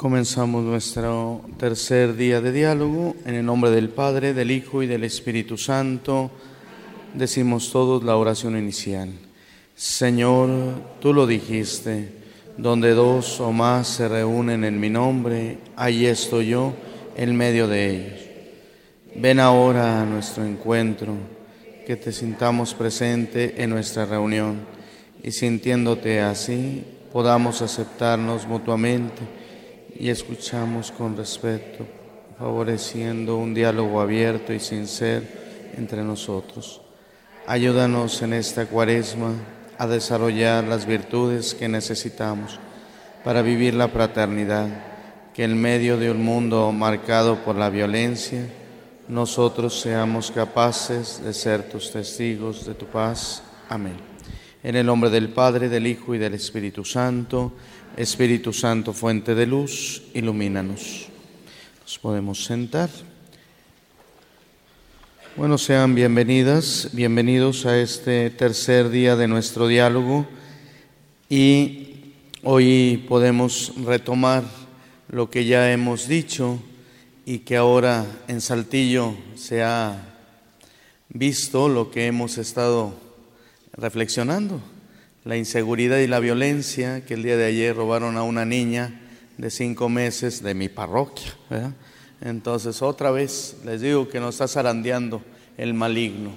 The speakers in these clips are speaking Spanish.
Comenzamos nuestro tercer día de diálogo en el nombre del Padre, del Hijo y del Espíritu Santo. Decimos todos la oración inicial. Señor, tú lo dijiste, donde dos o más se reúnen en mi nombre, ahí estoy yo en medio de ellos. Ven ahora a nuestro encuentro, que te sintamos presente en nuestra reunión y sintiéndote así, podamos aceptarnos mutuamente y escuchamos con respeto, favoreciendo un diálogo abierto y sincero entre nosotros. Ayúdanos en esta cuaresma a desarrollar las virtudes que necesitamos para vivir la fraternidad, que en medio de un mundo marcado por la violencia, nosotros seamos capaces de ser tus testigos de tu paz. Amén. En el nombre del Padre, del Hijo y del Espíritu Santo, Espíritu Santo, fuente de luz, ilumínanos. Nos podemos sentar. Bueno, sean bienvenidas, bienvenidos a este tercer día de nuestro diálogo y hoy podemos retomar lo que ya hemos dicho y que ahora en Saltillo se ha visto lo que hemos estado reflexionando la inseguridad y la violencia que el día de ayer robaron a una niña de cinco meses de mi parroquia. Entonces otra vez les digo que nos está zarandeando el maligno,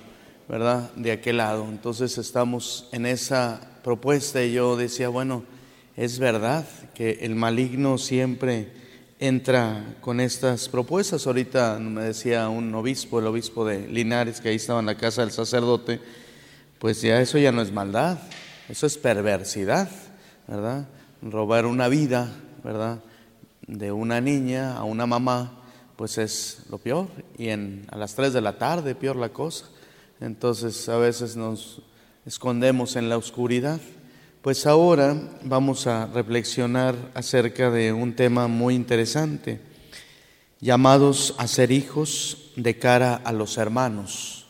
¿verdad? De aquel lado. Entonces estamos en esa propuesta y yo decía, bueno, es verdad que el maligno siempre entra con estas propuestas. Ahorita me decía un obispo, el obispo de Linares, que ahí estaba en la casa del sacerdote, pues ya eso ya no es maldad, eso es perversidad, ¿verdad? Robar una vida, ¿verdad? De una niña a una mamá, pues es lo peor. Y en, a las 3 de la tarde, peor la cosa. Entonces a veces nos escondemos en la oscuridad. Pues ahora vamos a reflexionar acerca de un tema muy interesante, llamados a ser hijos de cara a los hermanos.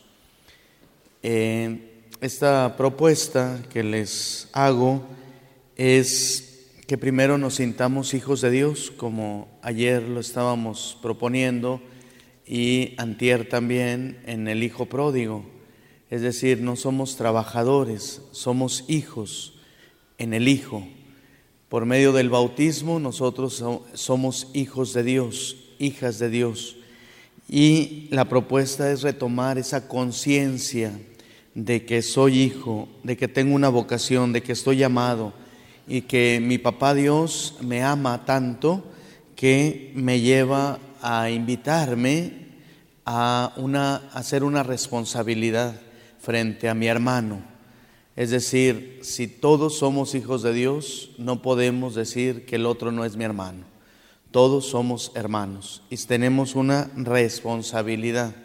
Eh, esta propuesta que les hago es que primero nos sintamos hijos de Dios, como ayer lo estábamos proponiendo, y antier también en el Hijo Pródigo. Es decir, no somos trabajadores, somos hijos en el Hijo. Por medio del bautismo nosotros somos hijos de Dios, hijas de Dios. Y la propuesta es retomar esa conciencia de que soy hijo, de que tengo una vocación, de que estoy llamado y que mi papá Dios me ama tanto que me lleva a invitarme a, una, hacer una responsabilidad frente a mi hermano. Es decir, si todos somos hijos de Dios, no podemos decir que el otro no es mi hermano. Todos somos hermanos y tenemos una responsabilidad,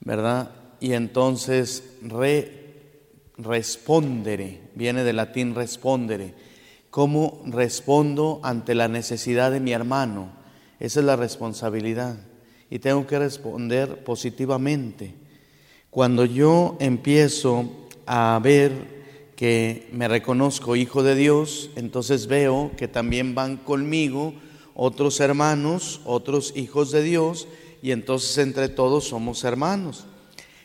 ¿verdad? y entonces respondere, viene del latín respondere, ¿cómo respondo ante la necesidad de mi hermano? Esa es la responsabilidad y tengo que responder positivamente. Cuando yo empiezo a ver que me reconozco hijo de Dios, entonces veo que también van conmigo otros hermanos, otros hijos de Dios, y entonces entre todos somos hermanos.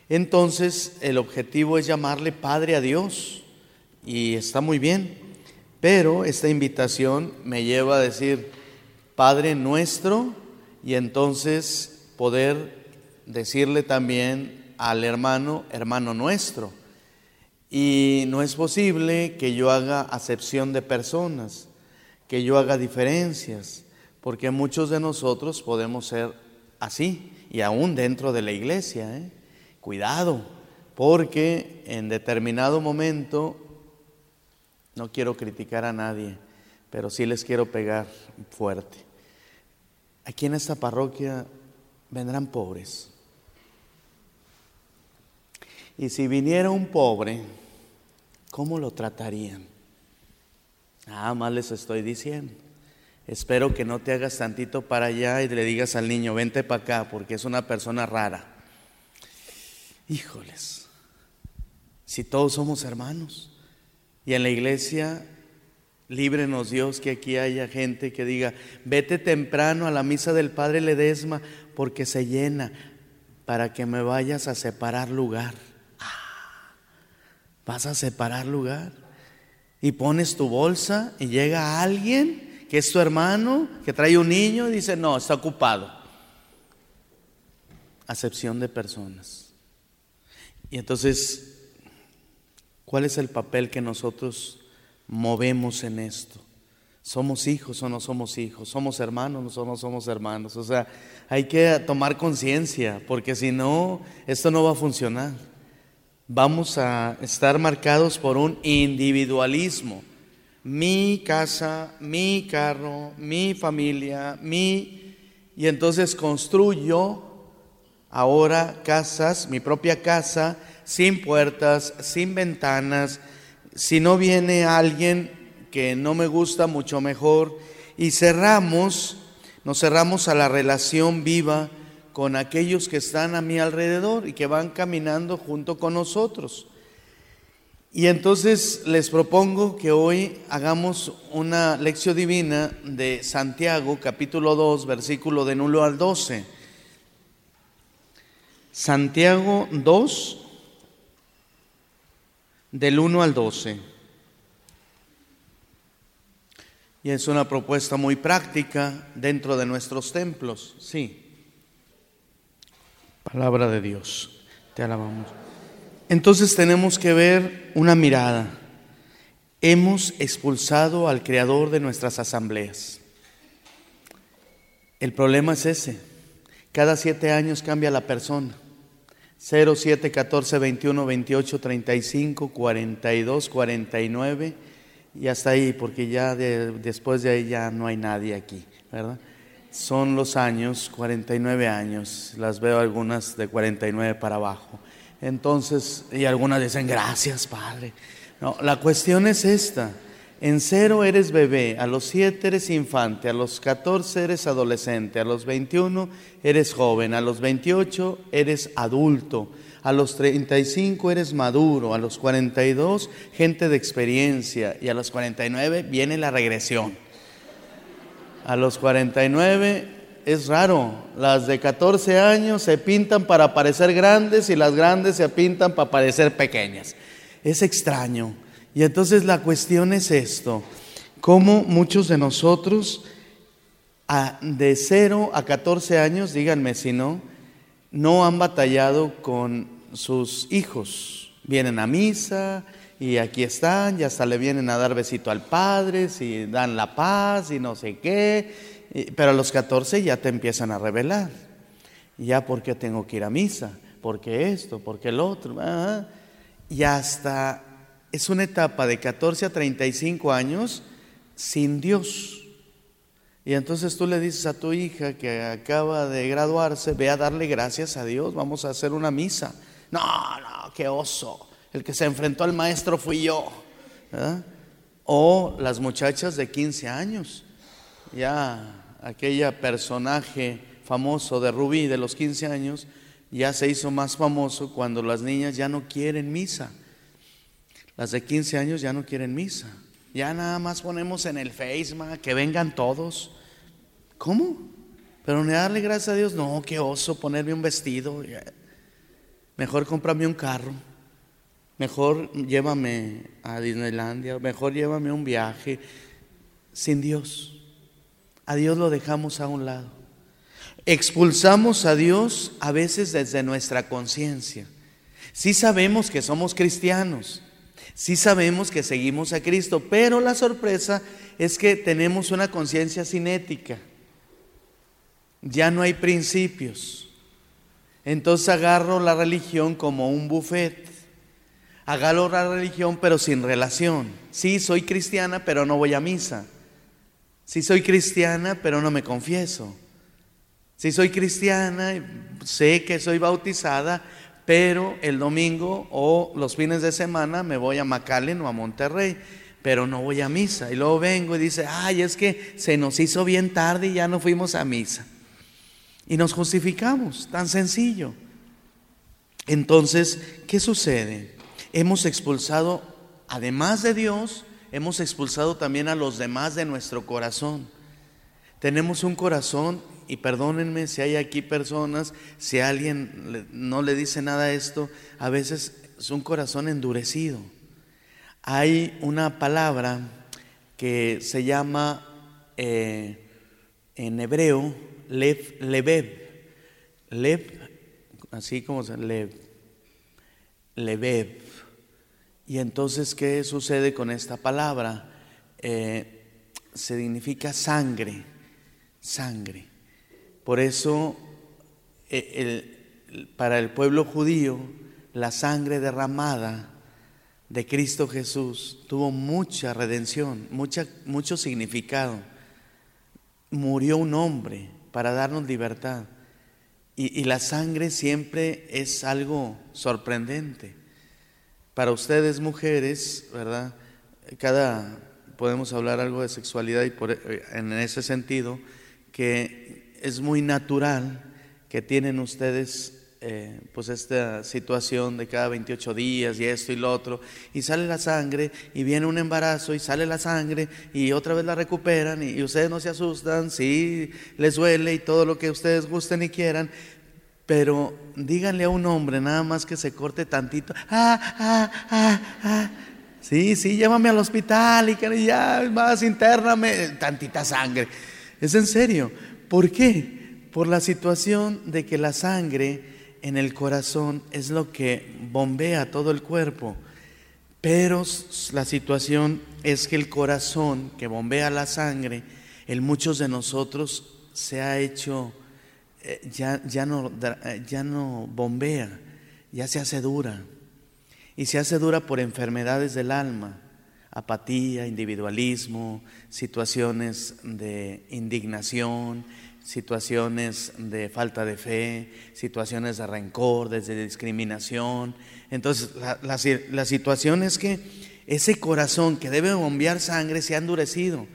Entonces el objetivo es llamarle Padre a Dios y está muy bien, pero esta invitación me lleva a decir Padre nuestro y entonces poder decirle también al hermano, hermano nuestro. Y no es posible que yo haga acepción de personas, que yo haga diferencias, porque muchos de nosotros podemos ser así, y aún dentro de la iglesia. ¿eh? Cuidado, porque en determinado momento, no quiero criticar a nadie, pero sí les quiero pegar fuerte. Aquí en esta parroquia vendrán pobres. Y si viniera un pobre, ¿cómo lo tratarían? Nada más les estoy diciendo. Espero que no te hagas tantito para allá y le digas al niño, vente para acá, porque es una persona rara. Híjoles, si todos somos hermanos y en la iglesia Líbrenos Dios que aquí haya gente que diga, vete temprano a la misa del Padre Ledesma porque se llena para que me vayas a separar lugar. Ah, ¿Vas a separar lugar? Y pones tu bolsa y llega alguien que es tu hermano, que trae un niño y dice, no, está ocupado. Acepción de personas. Y entonces, ¿cuál es el papel que nosotros movemos en esto? ¿Somos hijos o no somos hijos? ¿Somos hermanos o no somos hermanos? O sea, hay que tomar conciencia, porque si no, esto no va a funcionar. Vamos a estar marcados por un individualismo. Mi casa, mi carro, mi familia, mi... Y entonces construyo ahora casas, mi propia casa, sin puertas, sin ventanas. Si no viene alguien que no me gusta, mucho mejor. Y cerramos, nos cerramos a la relación viva con aquellos que están a mi alrededor y que van caminando junto con nosotros. Y entonces les propongo que hoy hagamos una lección divina de Santiago, capítulo 2, versículo de 1 al 12. Santiago 2, del 1 al 12. Y es una propuesta muy práctica dentro de nuestros templos, sí. Palabra de Dios, te alabamos. Entonces tenemos que ver una mirada. Hemos expulsado al creador de nuestras asambleas. El problema es ese. Cada siete años cambia la persona. 0, 7, 14, 21, 28, 35, 42, 49 y hasta ahí, porque ya después de ahí ya no hay nadie aquí, ¿verdad? Son los años, 49 años, las veo algunas de 49 para abajo. Entonces, y algunas dicen, gracias, Padre. No, la cuestión es esta. En cero eres bebé, a los siete eres infante, a los 14 eres adolescente, a los 21 eres joven, a los 28 eres adulto a los 35 eres maduro, a los 42 gente de experiencia y a los 49 viene la regresión. A los 49 es raro, las de 14 años se pintan para parecer grandes y las grandes se pintan para parecer pequeñas. Es extraño. Y entonces la cuestión es esto, cómo muchos de nosotros de 0 a 14 años, díganme si no, no han batallado con sus hijos. Vienen a misa y aquí están, ya hasta le vienen a dar besito al padre, si dan la paz y no sé qué. Pero a los 14 ya te empiezan a revelar. Ya porque tengo que ir a misa, porque esto, porque el otro. Y hasta es una etapa de 14 a 35 años sin Dios. Y entonces tú le dices a tu hija que acaba de graduarse, ve a darle gracias a Dios, vamos a hacer una misa. No, no, qué oso. El que se enfrentó al maestro fui yo. O las muchachas de 15 años. Ya aquella personaje famoso de Rubí de los 15 años ya se hizo más famoso cuando las niñas ya no quieren misa. Las de 15 años ya no quieren misa. Ya nada más ponemos en el Facebook que vengan todos. ¿Cómo? Pero ni darle gracias a Dios, no, qué oso ponerme un vestido. Mejor cómprame un carro. Mejor llévame a Disneylandia. Mejor llévame un viaje. Sin Dios. A Dios lo dejamos a un lado. Expulsamos a Dios a veces desde nuestra conciencia. Sí sabemos que somos cristianos. Sí sabemos que seguimos a Cristo. Pero la sorpresa es que tenemos una conciencia cinética. Ya no hay principios. Entonces agarro la religión como un buffet. Agarro la religión pero sin relación. Sí, soy cristiana pero no voy a misa. Sí soy cristiana pero no me confieso. Sí soy cristiana, sé que soy bautizada, pero el domingo o los fines de semana me voy a McAllen o a Monterrey, pero no voy a misa. Y luego vengo y dice, ay, es que se nos hizo bien tarde y ya no fuimos a misa. Y nos justificamos, tan sencillo. Entonces, ¿qué sucede? Hemos expulsado, además de Dios, hemos expulsado también a los demás de nuestro corazón. Tenemos un corazón, y perdónenme si hay aquí personas, si alguien no le dice nada a esto, a veces es un corazón endurecido. Hay una palabra que se llama eh, en hebreo lev, levev, lev, así como se lev, levev. Y entonces, ¿qué sucede con esta palabra? Eh, significa sangre, sangre. Por eso, eh, para el pueblo judío, la sangre derramada de Cristo Jesús tuvo mucha redención, mucha, mucho significado. Murió un hombre para darnos libertad. Y, la sangre siempre es algo sorprendente. Para ustedes mujeres, ¿verdad? Cada, podemos hablar algo de sexualidad y eh, en ese sentido, que es muy natural que tienen ustedes eh, pues esta situación de cada 28 días y esto y lo otro, y sale la sangre y viene un embarazo y sale la sangre y otra vez la recuperan y, y ustedes no se asustan, sí, les duele y todo lo que ustedes gusten y quieran, pero díganle a un hombre nada más que se corte tantito. Ah, ah, ah, ah. Sí, sí, llévame al hospital y que ya más intername tantita sangre. Es en serio. ¿Por qué? Por la situación de que la sangre en el corazón es lo que bombea todo el cuerpo. Pero la situación es que el corazón que bombea la sangre, en muchos de nosotros se ha hecho eh, ya, ya, no, eh, ya no bombea, ya se hace dura. Y se hace dura por enfermedades del alma, apatía, individualismo, situaciones de indignación, situaciones de falta de fe, situaciones de rencor, de discriminación. Entonces, la, la, la situación es que ese corazón que debe bombear sangre se ha endurecido.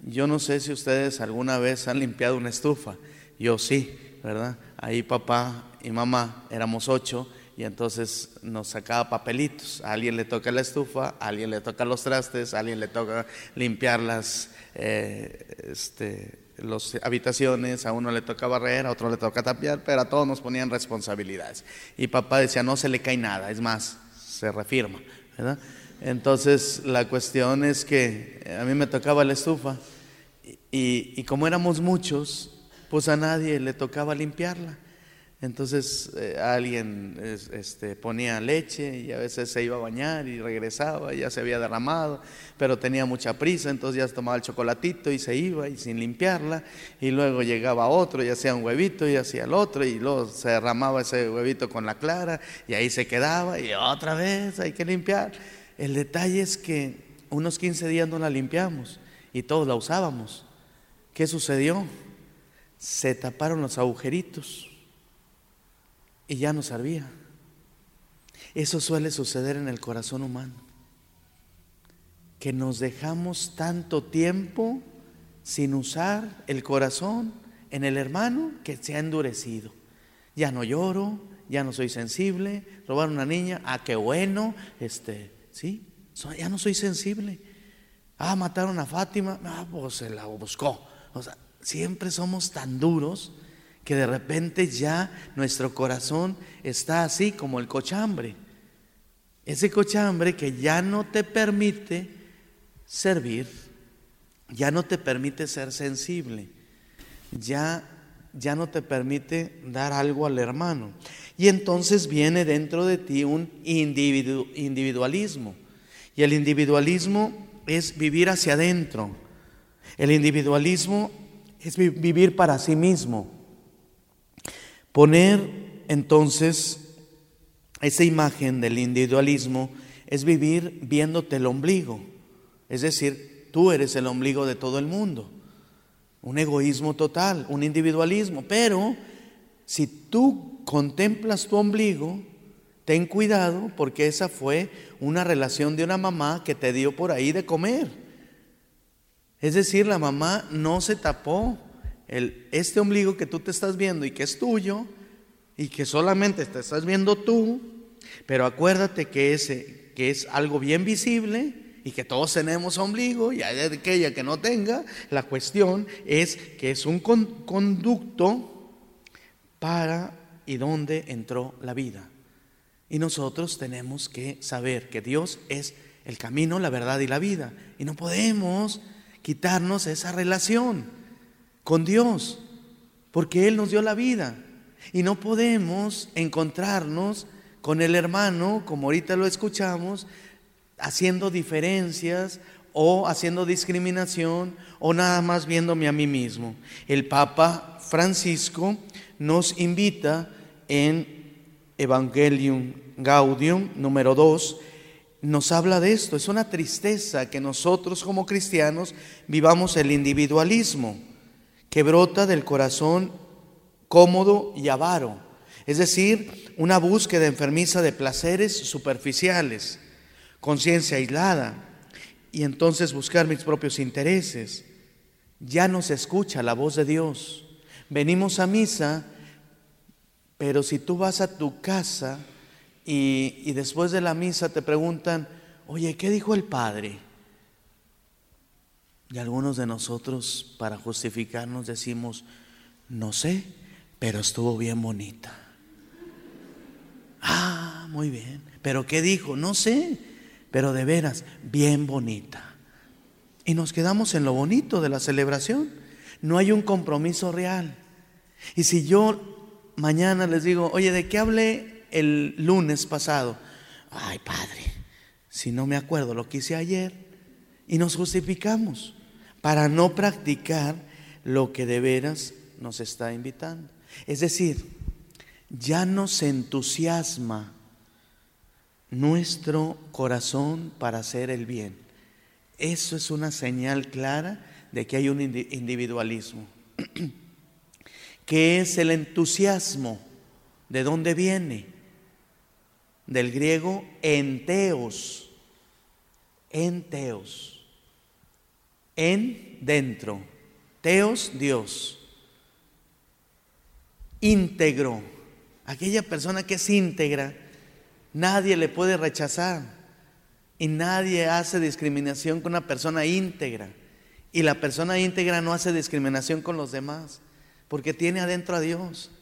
Yo no sé si ustedes alguna vez han limpiado una estufa. Yo sí, ¿verdad? Ahí papá y mamá éramos ocho y entonces nos sacaba papelitos. A alguien le toca la estufa, a alguien le toca los trastes, a alguien le toca limpiar las eh, este, habitaciones, a uno le toca barrer, a otro le toca tapiar, pero a todos nos ponían responsabilidades. Y papá decía, no se le cae nada, es más, se refirma, ¿verdad? Entonces la cuestión es que a mí me tocaba la estufa y, como éramos muchos, pues a nadie le tocaba limpiarla. Entonces eh, alguien este, ponía leche y a veces se iba a bañar y regresaba, ya se había derramado, pero tenía mucha prisa, entonces ya tomaba el chocolatito y se iba y sin limpiarla, y luego llegaba otro y hacía un huevito y hacía el otro, y luego se derramaba ese huevito con la clara y ahí se quedaba y otra vez hay que limpiar. El detalle es que unos 15 días no la limpiamos y todos la usábamos. ¿Qué sucedió? Se taparon los agujeritos y ya no servía. Eso suele suceder en el corazón humano. Que nos dejamos tanto tiempo sin usar el corazón en el hermano que se ha endurecido. Ya no lloro, ya no soy sensible, robar una niña, ah, qué bueno, este, ¿Sí? Ya no soy sensible. Ah, mataron a Fátima. Ah, pues se la buscó. O sea, siempre somos tan duros que de repente ya nuestro corazón está así como el cochambre. Ese cochambre que ya no te permite servir, ya no te permite ser sensible, ya, ya no te permite dar algo al hermano. Y entonces viene dentro de ti un individualismo. Y el individualismo es vivir hacia adentro. El individualismo es vivir para sí mismo. Poner entonces esa imagen del individualismo es vivir viéndote el ombligo. Es decir, tú eres el ombligo de todo el mundo. Un egoísmo total, un individualismo. Pero si tú contemplas tu ombligo, ten cuidado porque esa fue una relación de una mamá que te dio por ahí de comer. Es decir, la mamá no se tapó el, este ombligo que tú te estás viendo y que es tuyo y que solamente te estás viendo tú, pero acuérdate que ese que es algo bien visible y que todos tenemos ombligo y hay aquella que no tenga. La cuestión es que es un conducto para y dónde entró la vida. Y nosotros tenemos que saber que Dios es el camino, la verdad y la vida. Y no podemos quitarnos esa relación con Dios, porque Él nos dio la vida. Y no podemos encontrarnos con el hermano, como ahorita lo escuchamos, haciendo diferencias o haciendo discriminación o nada más viéndome a mí mismo. El Papa Francisco nos invita en Evangelium Gaudium número 2 nos habla de esto. Es una tristeza que nosotros como cristianos vivamos el individualismo que brota del corazón cómodo y avaro. Es decir, una búsqueda enfermiza de placeres superficiales, conciencia aislada y entonces buscar mis propios intereses. Ya no se escucha la voz de Dios. Venimos a misa, pero si tú vas a tu casa, y, después de la misa te preguntan, oye, ¿qué dijo el Padre? Y algunos de nosotros, para justificarnos, decimos, no sé, pero estuvo bien bonita. Ah, muy bien. ¿Pero qué dijo? No sé, pero de veras, bien bonita. Y nos quedamos en lo bonito de la celebración. No hay un compromiso real. Y si yo mañana les digo, oye, ¿de qué hablé el lunes pasado. Ay, Padre, si no me acuerdo lo que hice ayer. Y nos justificamos para no practicar lo que de veras nos está invitando. Es decir, ya nos entusiasma nuestro corazón para hacer el bien. Eso es una señal clara de que hay un individualismo. ¿Qué es el entusiasmo? ¿De dónde viene? del griego enteos, enteos, en dentro, teos Dios, íntegro, aquella persona que es íntegra, nadie le puede rechazar. Y nadie hace discriminación con una persona íntegra. Y la persona íntegra no hace discriminación con los demás porque tiene adentro a Dios.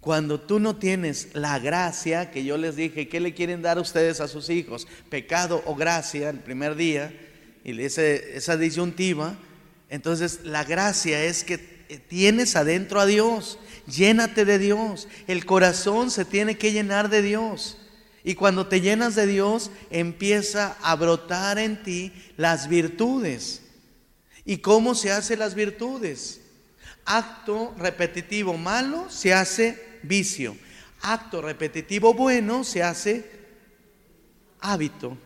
Cuando tú no tienes la gracia que yo les dije, ¿qué le quieren dar ustedes a sus hijos? Pecado o gracia el primer día, y esa disyuntiva, entonces la gracia es que tienes adentro a Dios, llénate de Dios, el corazón se tiene que llenar de Dios. Y cuando te llenas de Dios, empieza a brotar en ti las virtudes. ¿Y cómo se hacen las virtudes? Acto repetitivo malo se hace vicio. Acto repetitivo bueno se hace hábito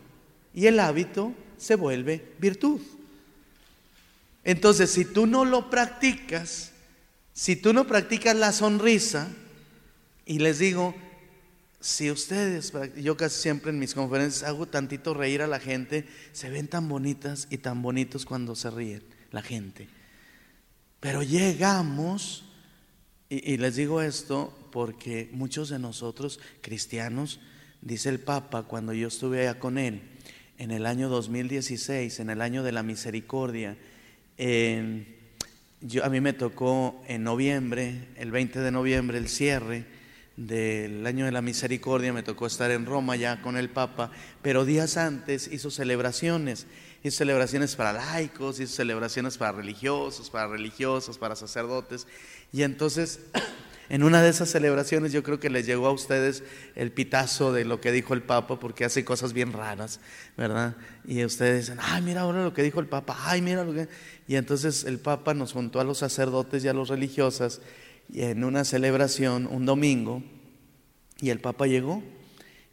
y el hábito se vuelve virtud. Entonces, si tú no lo practicas, si tú no practicas la sonrisa, y les digo, si ustedes, yo casi siempre en mis conferencias hago tantito reír a la gente, se ven tan bonitas y tan bonitos cuando se ríen la gente. Pero llegamos, y, y les digo esto porque muchos de nosotros cristianos, dice el Papa cuando yo estuve allá con él, en el año 2016, en el año de la misericordia, yo, a mí me tocó en noviembre, el 20 de noviembre, el cierre del año de la misericordia, me tocó estar en Roma ya con el Papa, pero días antes hizo celebraciones, hizo celebraciones para laicos, hizo celebraciones para religiosos, para religiosos, para sacerdotes, y entonces en una de esas celebraciones yo creo que les llegó a ustedes el pitazo de lo que dijo el Papa, porque hace cosas bien raras, ¿verdad? Y ustedes dicen, ay, mira ahora lo que dijo el Papa, ay, mira lo que... Y entonces el Papa nos juntó a los sacerdotes y a los religiosas en una celebración un domingo, y el Papa llegó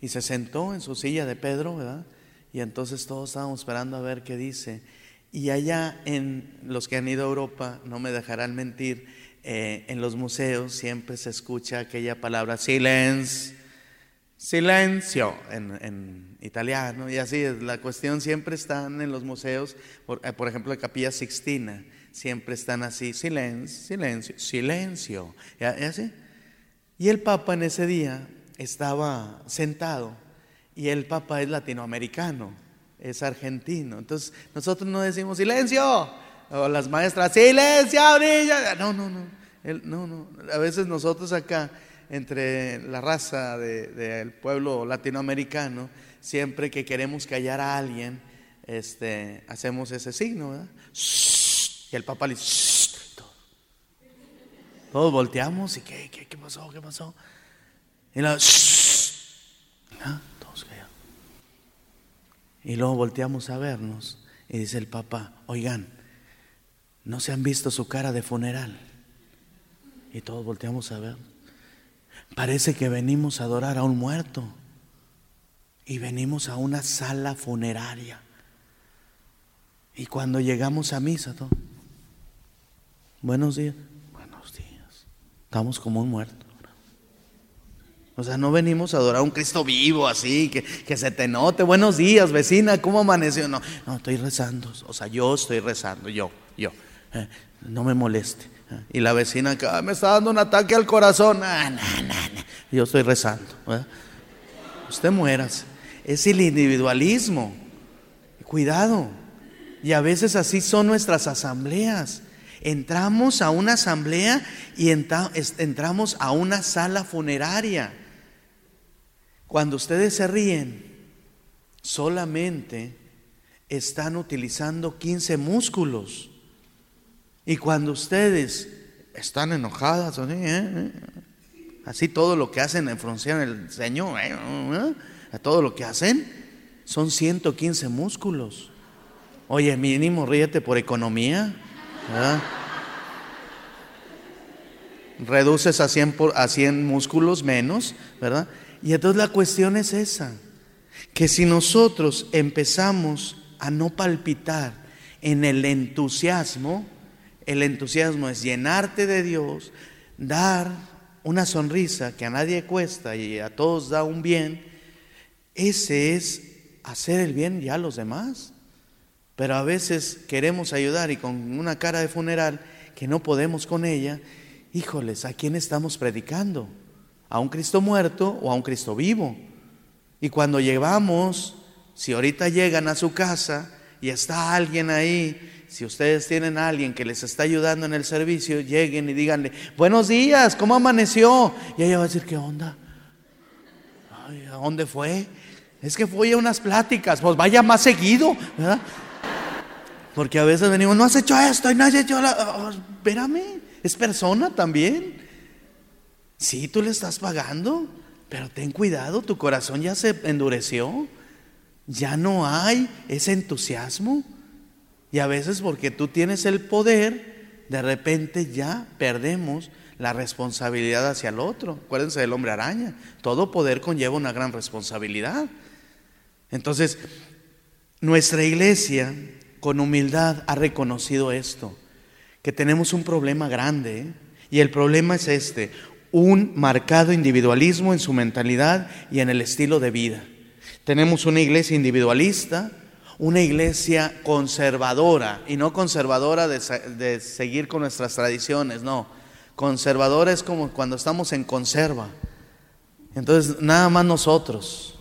y se sentó en su silla de Pedro, ¿verdad? Y entonces todos estábamos esperando a ver qué dice. Y allá en los que han ido a Europa, no me dejarán mentir, eh, en los museos siempre se escucha aquella palabra silencio, silencio en, italiano, y así es, la cuestión siempre están en los museos, por, eh, ejemplo, la Capilla Sixtina, siempre están así, silencio, silencio, silencio, ¿Y, así? y el Papa en ese día estaba sentado y el Papa es latinoamericano, es argentino. Entonces nosotros no decimos silencio, o las maestras, silencio, niña. No, no, no. no, no. A veces nosotros acá, entre la raza del pueblo latinoamericano, siempre que queremos callar a alguien, este, hacemos ese signo, ¿verdad? Y el Papa le dice, todos volteamos y ¿qué, qué, qué pasó? ¿Qué pasó? Y la, ¿Ah? todos Y luego volteamos a vernos y dice el papá, oigan, ¿no se han visto su cara de funeral? Y todos volteamos a ver. Parece que venimos a adorar a un muerto y venimos a una sala funeraria. Y cuando llegamos a misa, todo, buenos días, buenos días, estamos como un muerto. O sea, no venimos a adorar a un Cristo vivo así, que, que se te note. Buenos días, vecina, ¿cómo amaneció? No, no, estoy rezando. O sea, yo estoy rezando, yo, yo. Eh, no me moleste. Eh, y la vecina que me está dando un ataque al corazón. Ah, yo estoy rezando. Usted mueras. Es el individualismo. Cuidado. Y a veces así son nuestras asambleas. Entramos a una asamblea y entramos a una sala funeraria. Cuando ustedes se ríen, solamente están utilizando 15 músculos. Y cuando ustedes están enojadas, ¿eh? ¿Eh? así todo lo que hacen en fruncir el ceño, ¿eh? todo lo que hacen, son 115 músculos. Oye, mínimo ríete por economía. Reduces a 100, a 100 músculos menos, ¿verdad? Y entonces la cuestión es esa, que si nosotros empezamos a no palpitar en el entusiasmo, el entusiasmo es llenarte de Dios, dar una sonrisa que a nadie cuesta y a todos da un bien, ese es hacer el bien ya a los demás. Pero a veces queremos ayudar y con una cara de funeral que no podemos con ella, híjoles, ¿a quién estamos predicando? a un Cristo muerto o a un Cristo vivo. Y cuando llevamos, si ahorita llegan a su casa y está alguien ahí, si ustedes tienen a alguien que les está ayudando en el servicio, lleguen y díganle, buenos días, ¿cómo amaneció? Y ella va a decir, ¿qué onda? ¿A dónde fue? Es que fue a unas pláticas, pues vaya más seguido, ¿verdad? Porque a veces venimos, no has hecho esto y no has hecho la... Oh, espérame, es persona también. Sí, tú le estás pagando, pero ten cuidado, tu corazón ya se endureció. Ya no hay ese entusiasmo. Y a veces porque tú tienes el poder, de repente ya perdemos la responsabilidad hacia el otro. Acuérdense del hombre araña. Todo poder conlleva una gran responsabilidad. Entonces, nuestra iglesia con humildad ha reconocido esto, que tenemos un problema grande. ¿eh? Y el problema es este un marcado individualismo en su mentalidad y en el estilo de vida. Tenemos una iglesia individualista, una iglesia conservadora, y no conservadora de, seguir con nuestras tradiciones, no. Conservadora es como cuando estamos en conserva. Entonces, nada más nosotros,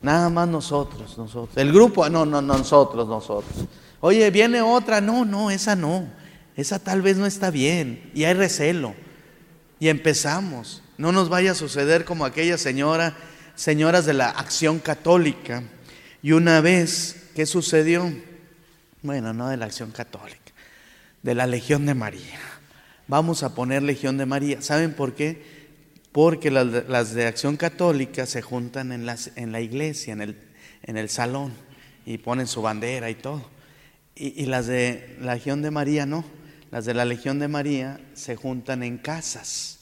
nada más nosotros, nosotros. El grupo, no, no, nosotros, nosotros. Oye, viene otra, no, no, esa no, esa tal vez no está bien, y hay recelo. Y empezamos. No nos vaya a suceder como aquella señora, señoras de la acción católica. Y una vez, ¿qué sucedió? Bueno, no de la acción católica, de la Legión de María. Vamos a poner Legión de María. ¿Saben por qué? Porque las, de acción católica se juntan en, en la iglesia, en el, en el salón, y ponen su bandera y todo. Y, y las de la Legión de María no. Las de la Legión de María se juntan en casas.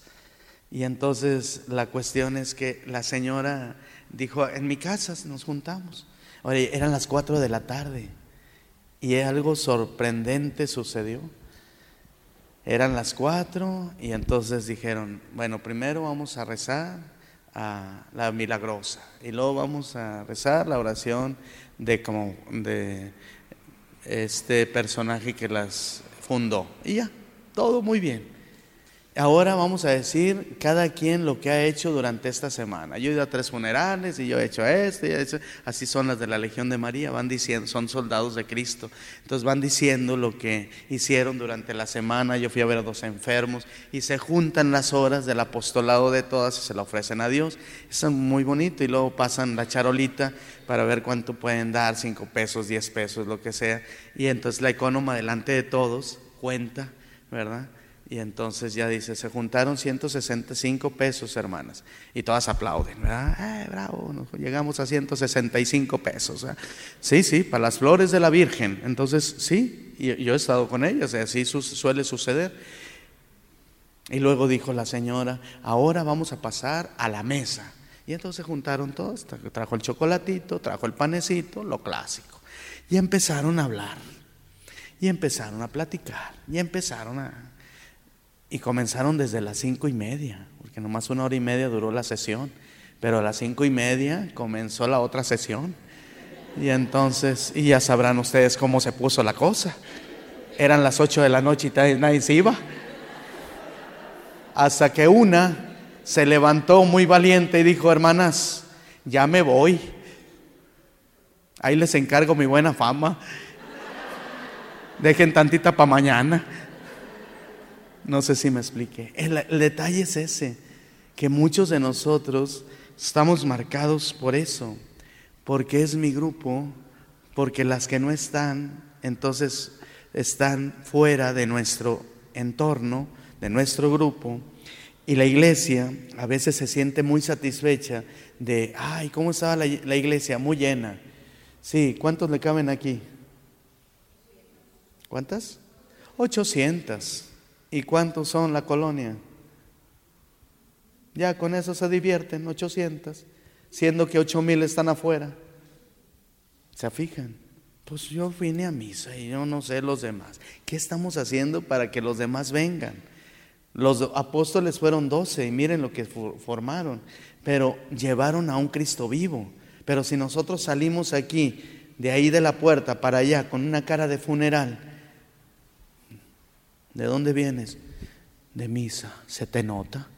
Y entonces la cuestión es que la señora dijo, en mi casa nos juntamos. Oye, eran las cuatro de la tarde y algo sorprendente sucedió. Eran las cuatro y entonces dijeron, bueno, primero vamos a rezar a la milagrosa y luego vamos a rezar la oración de como de este personaje que las fundó. Y ya, todo muy bien. Ahora vamos a decir cada quien lo que ha hecho durante esta semana. Yo he ido a tres funerales y yo he hecho esto y he hecho, así son las de la Legión de María, van diciendo, son soldados de Cristo. Entonces van diciendo lo que hicieron durante la semana. Yo fui a ver a dos enfermos y se juntan las horas del apostolado de todas y se la ofrecen a Dios. Eso es muy bonito y luego pasan la charolita para ver cuánto pueden dar, cinco pesos, diez pesos, lo que sea. Y entonces la economa delante de todos cuenta, ¿verdad? Y entonces ya dice, se juntaron 165 pesos, hermanas. Y todas aplauden, ¿verdad? Eh, bravo, llegamos a 165 pesos. Sí, sí, para las flores de la Virgen. Entonces, sí, yo he estado con ellas, así suele suceder. Y luego dijo la señora, ahora vamos a pasar a la mesa. Y entonces se juntaron todos, trajo el chocolatito, trajo el panecito, lo clásico. Y empezaron a hablar. Y empezaron a platicar. Y empezaron a y comenzaron desde las cinco y media, porque nomás una hora y media duró la sesión, pero a las cinco y media comenzó la otra sesión. Y entonces, y ya sabrán ustedes cómo se puso la cosa. Eran las ocho de la noche y nadie se iba. Hasta que una se levantó muy valiente y dijo, hermanas, ya me voy. Ahí les encargo mi buena fama. Dejen tantita para mañana. No sé si me expliqué. El, detalle es ese, que muchos de nosotros estamos marcados por eso, porque es mi grupo, porque las que no están, entonces están fuera de nuestro entorno, de nuestro grupo, y la iglesia a veces se siente muy satisfecha de, ay, ¿cómo estaba la, la iglesia? Muy llena. Sí, ¿cuántos le caben aquí? ¿Cuántas? 800. ¿Y cuántos son la colonia? Ya con eso se divierten, 800, siendo que 8000 están afuera. ¿Se fijan? Pues yo vine a misa y yo no sé los demás. ¿Qué estamos haciendo para que los demás vengan? Los apóstoles fueron 12 y miren lo que formaron, pero llevaron a un Cristo vivo. Pero si nosotros salimos aquí, de ahí de la puerta para allá, con una cara de funeral, ¿De dónde vienes? De misa. ¿Se te nota?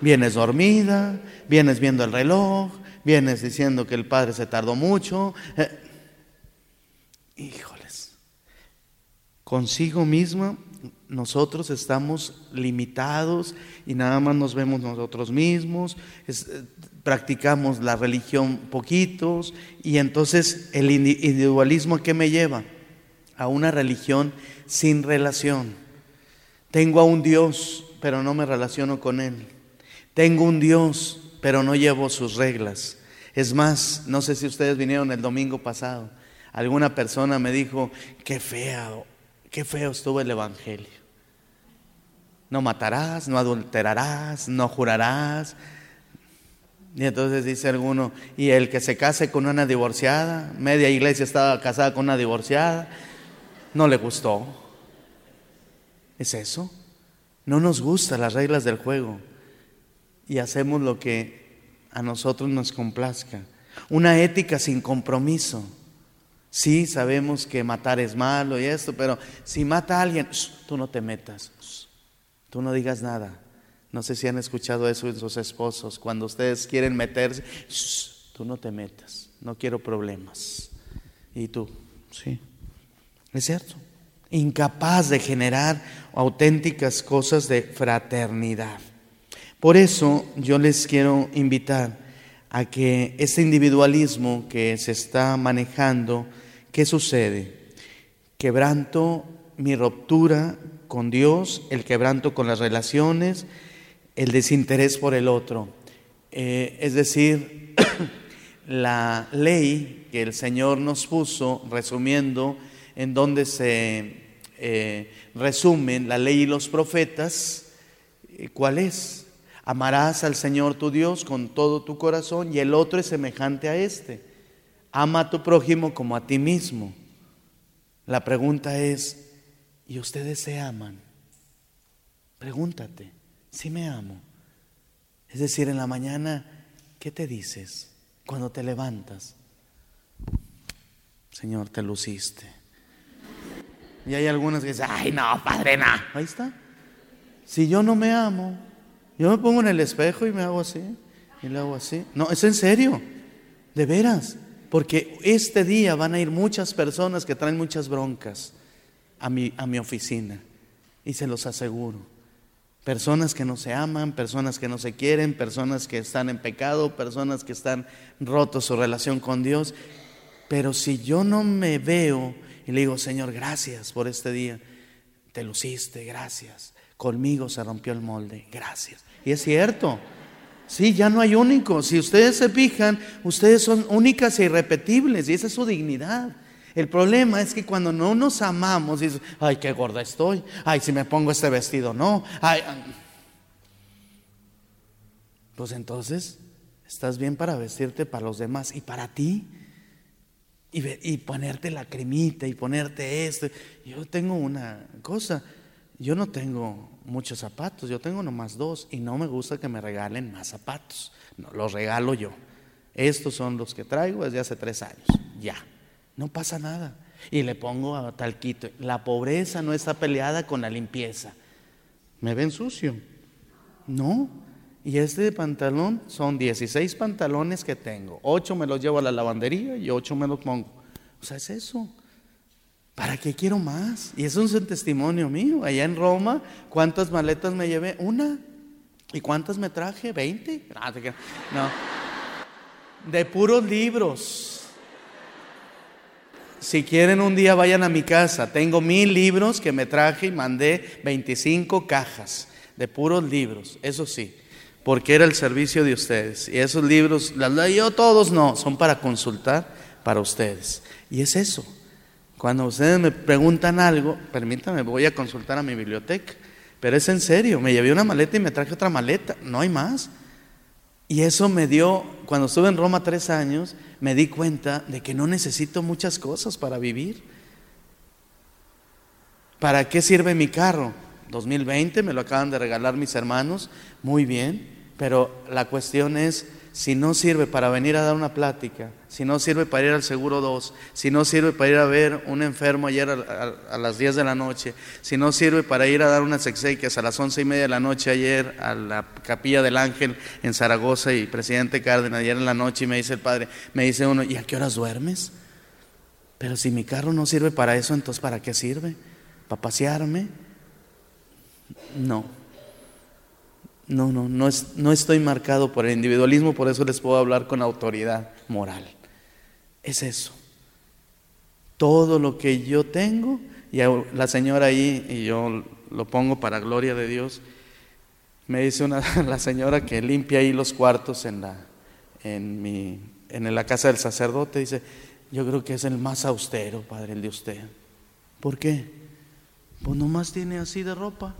Vienes dormida, vienes viendo el reloj, vienes diciendo que el padre se tardó mucho. Eh, híjoles. Consigo misma nosotros estamos limitados y nada más nos vemos nosotros mismos, eh, practicamos la religión poquitos y entonces el individualismo a qué me lleva? A una religión sin relación. Tengo a un Dios, pero no me relaciono con Él. Tengo un Dios, pero no llevo sus reglas. Es más, no sé si ustedes vinieron el domingo pasado. Alguna persona me dijo, qué feo, qué feo estuvo el Evangelio. No matarás, no adulterarás, no jurarás. Y entonces dice alguno, y el que se case con una divorciada, media iglesia estaba casada con una divorciada, no le gustó. ¿Es eso? No nos gustan las reglas del juego y hacemos lo que a nosotros nos complazca. Una ética sin compromiso. Sí, sabemos que matar es malo y esto, pero si mata a alguien, tú no te metas, tú no digas nada. No sé si han escuchado eso de sus esposos. Cuando ustedes quieren meterse, tú no te metas, no quiero problemas. Y tú, sí. ¿Es cierto? Incapaz de generar auténticas cosas de fraternidad. Por eso yo les quiero invitar a que este individualismo que se está manejando, ¿qué sucede? Quebranto mi ruptura con Dios, el quebranto con las relaciones, el desinterés por el otro. Eh, es decir, la ley que el Señor nos puso, resumiendo, en donde se eh, resumen la ley y los profetas, eh, ¿cuál es? Amarás al Señor tu Dios con todo tu corazón y el otro es semejante a este. Ama a tu prójimo como a ti mismo. La pregunta es, ¿y ustedes se aman? Pregúntate, si me amo. Es decir, en la mañana, ¿qué te dices cuando te levantas? Señor, te luciste. Y hay algunas que dicen, ay no, padre, no. Ahí está. Si yo no me amo, yo me pongo en el espejo y me hago así, y le hago así. No, es en serio, de veras, porque este día van a ir muchas personas que traen muchas broncas a mi, a mi oficina, y se los aseguro. Personas que no se aman, personas que no se quieren, personas que están en pecado, personas que están rotos su relación con Dios. Pero si yo no me veo y le digo, Señor, gracias por este día, te luciste, gracias. Conmigo se rompió el molde, gracias. Y es cierto, sí, ya no hay únicos. Si ustedes se fijan, ustedes son únicas e irrepetibles y esa es su dignidad. El problema es que cuando no nos amamos, dices, ay, qué gorda estoy, ay, si me pongo este vestido, no, ay. Pues entonces, estás bien para vestirte para los demás y para ti. Y, y ponerte la cremita y ponerte esto. Yo tengo una cosa, yo no tengo muchos zapatos, yo tengo nomás dos y no me gusta que me regalen más zapatos. No, los regalo yo. Estos son los que traigo desde hace tres años. Ya. No pasa nada. Y le pongo a talquito. La pobreza no está peleada con la limpieza. ¿Me ven sucio? No. Y este pantalón son 16 pantalones que tengo. 8 me los llevo a la lavandería y 8 me los pongo. O sea, es eso. ¿Para qué quiero más? Y eso es un testimonio mío. Allá en Roma, ¿cuántas maletas me llevé? Una. ¿Y cuántas me traje? ¿20? No. De puros libros. Si quieren un día vayan a mi casa. Tengo mil libros que me traje y mandé 25 cajas de puros libros. Eso sí, porque era el servicio de ustedes. Y esos libros, las leí yo todos, no, son para consultar para ustedes. Y es eso. Cuando ustedes me preguntan algo, permítanme, voy a consultar a mi biblioteca. Pero es en serio, me llevé una maleta y me traje otra maleta, no hay más. Y eso me dio, cuando estuve en Roma tres años, me di cuenta de que no necesito muchas cosas para vivir. ¿Para qué sirve mi carro? 2020, me lo acaban de regalar mis hermanos, muy bien, pero la cuestión es, si no sirve para venir a dar una plática, si no sirve para ir al seguro 2, si no sirve para ir a ver un enfermo ayer a, las 10 de la noche, si no sirve para ir a dar unas exequias a las 11 y media de la noche ayer a la capilla del ángel en Zaragoza y presidente Cárdenas ayer en la noche y me dice el padre, me dice uno, ¿y a qué horas duermes? Pero si mi carro no sirve para eso, entonces ¿para qué sirve? ¿Para pasearme? No. No, no, no, es, no estoy marcado por el individualismo, por eso les puedo hablar con autoridad moral. Es eso. Todo lo que yo tengo, y la señora ahí, y yo lo pongo para gloria de Dios, me dice una, la señora que limpia ahí los cuartos en la, en, mi, en la casa del sacerdote, dice, yo creo que es el más austero, padre, el de usted. ¿Por qué? Pues nomás tiene así de ropa.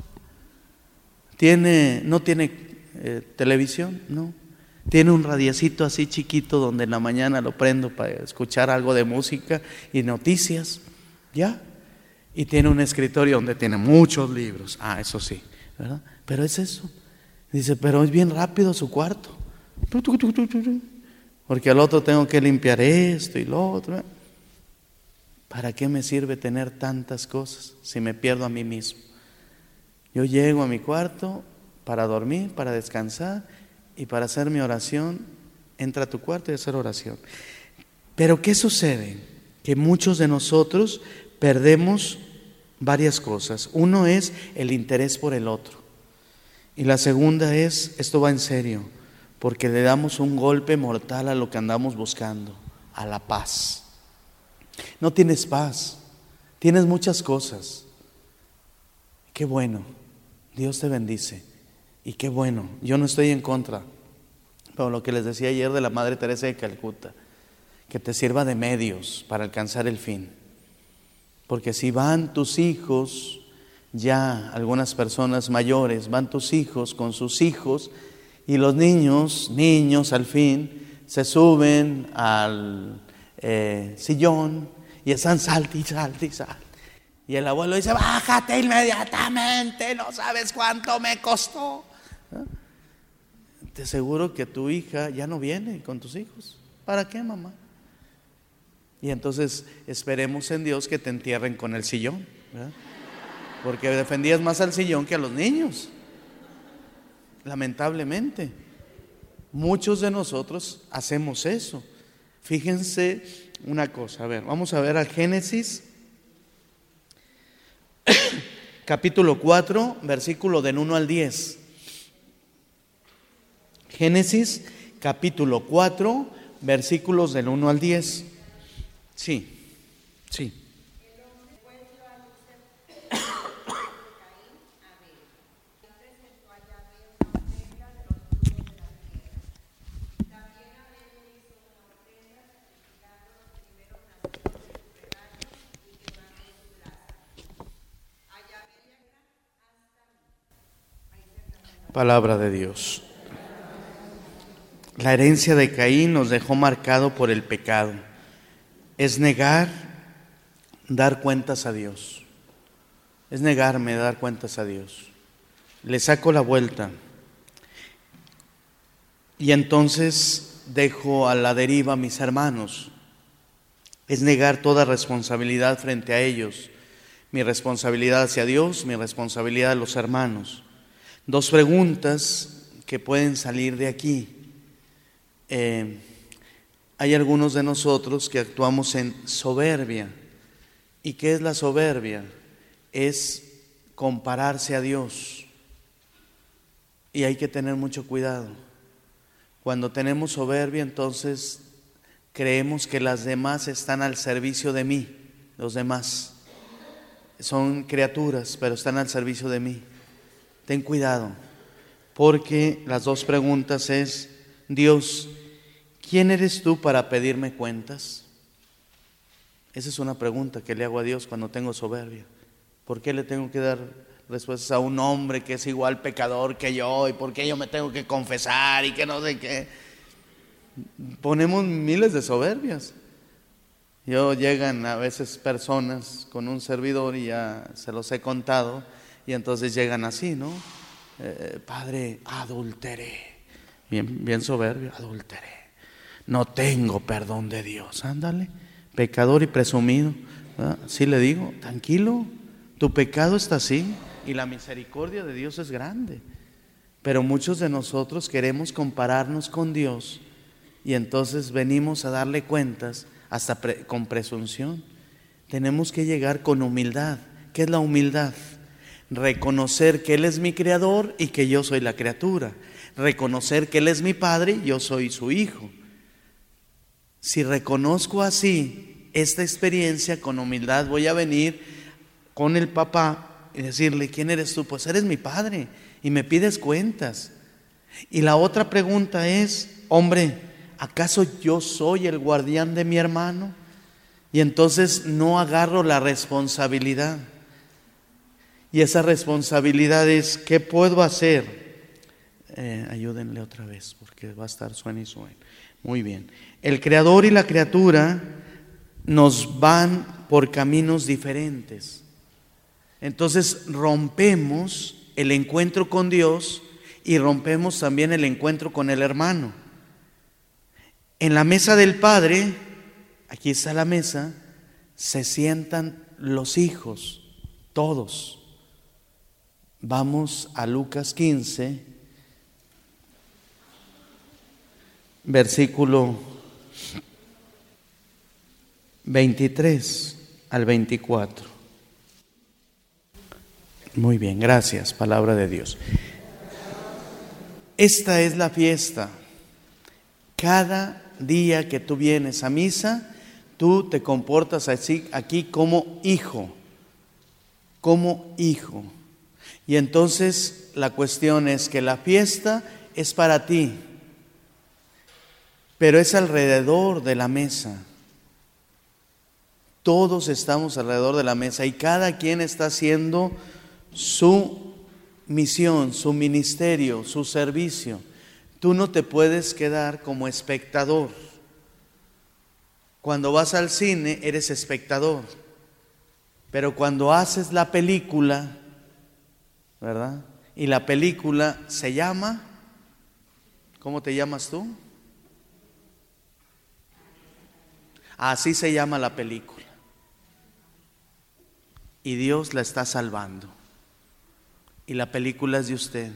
Tiene, no tiene eh, televisión, no. Tiene un radiacito así chiquito donde en la mañana lo prendo para escuchar algo de música y noticias, ¿ya? Y tiene un escritorio donde tiene muchos libros. Ah, eso sí, ¿verdad? Pero es eso. Dice, pero es bien rápido su cuarto. Porque al otro tengo que limpiar esto y lo otro. ¿Para qué me sirve tener tantas cosas si me pierdo a mí mismo? Yo llego a mi cuarto para dormir, para descansar y para hacer mi oración. Entra a tu cuarto y hacer oración. Pero ¿qué sucede? Que muchos de nosotros perdemos varias cosas. Uno es el interés por el otro. Y la segunda es, esto va en serio, porque le damos un golpe mortal a lo que andamos buscando, a la paz. No tienes paz, tienes muchas cosas. Qué bueno, Dios te bendice. Y qué bueno, yo no estoy en contra. Pero lo que les decía ayer de la Madre Teresa de Calcuta, que te sirva de medios para alcanzar el fin. Porque si van tus hijos, ya algunas personas mayores, van tus hijos con sus hijos, y los niños, niños al fin, se suben al eh, sillón y están salti, y salti, y el abuelo dice, bájate inmediatamente, no sabes cuánto me costó. Te aseguro que tu hija ya no viene con tus hijos. ¿Para qué, mamá? Y entonces esperemos en Dios que te entierren con el sillón. Porque defendías más al sillón que a los niños. lamentablemente. Muchos de nosotros hacemos eso. Fíjense una cosa, a ver, vamos a ver al Génesis capítulo 4, versículo del 1 al 10. Génesis capítulo 4, versículos del 1 al 10. Sí, sí. Palabra de Dios. La herencia de Caín nos dejó marcado por el pecado. Es negar, dar cuentas a Dios. Es negarme, dar cuentas a Dios. Le saco la vuelta. Y entonces dejo a la deriva a mis hermanos. Es negar toda responsabilidad frente a ellos. Mi responsabilidad hacia Dios, mi responsabilidad a los hermanos. Dos preguntas que pueden salir de aquí. Eh, hay algunos de nosotros que actuamos en soberbia. ¿Y qué es la soberbia? Es compararse a Dios. Y hay que tener mucho cuidado. Cuando tenemos soberbia, entonces creemos que las demás están al servicio de mí, los demás. Son criaturas, pero están al servicio de mí ten cuidado, porque las dos preguntas es, Dios, ¿quién eres tú para pedirme cuentas? Esa es una pregunta que le hago a Dios cuando tengo soberbia. ¿Por qué le tengo que dar respuestas a un hombre que es igual pecador que yo? ¿Y por qué yo me tengo que confesar y que no sé qué? Ponemos miles de soberbias. Yo llegan a veces personas con un servidor y ya se los he contado y entonces llegan así, ¿no? Eh, padre, adulteré. Bien, bien soberbio, adulteré. No tengo perdón de Dios. Ándale, pecador y presumido. Sí le digo, tranquilo, tu pecado está así y la misericordia de Dios es grande. Pero muchos de nosotros queremos compararnos con Dios y entonces venimos a darle cuentas hasta con presunción. Tenemos que llegar con humildad. ¿Qué es la humildad? Reconocer que Él es mi creador y que yo soy la criatura, reconocer que Él es mi padre y yo soy su hijo. Si reconozco así esta experiencia con humildad, voy a venir con el papá y decirle, ¿quién eres tú? Pues eres mi padre y me pides cuentas. Y la otra pregunta es, hombre, ¿acaso yo soy el guardián de mi hermano? Y entonces no agarro la responsabilidad. Y esa responsabilidad es, ¿qué puedo hacer? Eh, ayúdenle otra vez, porque va a estar suena y suena. Muy bien. El creador y la criatura nos van por caminos diferentes. Entonces rompemos el encuentro con Dios y rompemos también el encuentro con el hermano. En la mesa del Padre, aquí está la mesa, se sientan los hijos, todos. Vamos a Lucas 15, versículo 23 al 24. Muy bien, gracias, palabra de Dios. Esta es la fiesta. Cada día que tú vienes a misa, tú te comportas así aquí como hijo, como hijo. Y entonces la cuestión es que la fiesta es para ti, pero es alrededor de la mesa. Todos estamos alrededor de la mesa y cada quien está haciendo su misión, su ministerio, su servicio. Tú no te puedes quedar como espectador. Cuando vas al cine eres espectador, pero cuando haces la película ¿verdad? Y la película se llama, ¿cómo te llamas tú? Así se llama la película. Y Dios la está salvando. Y la película es de usted.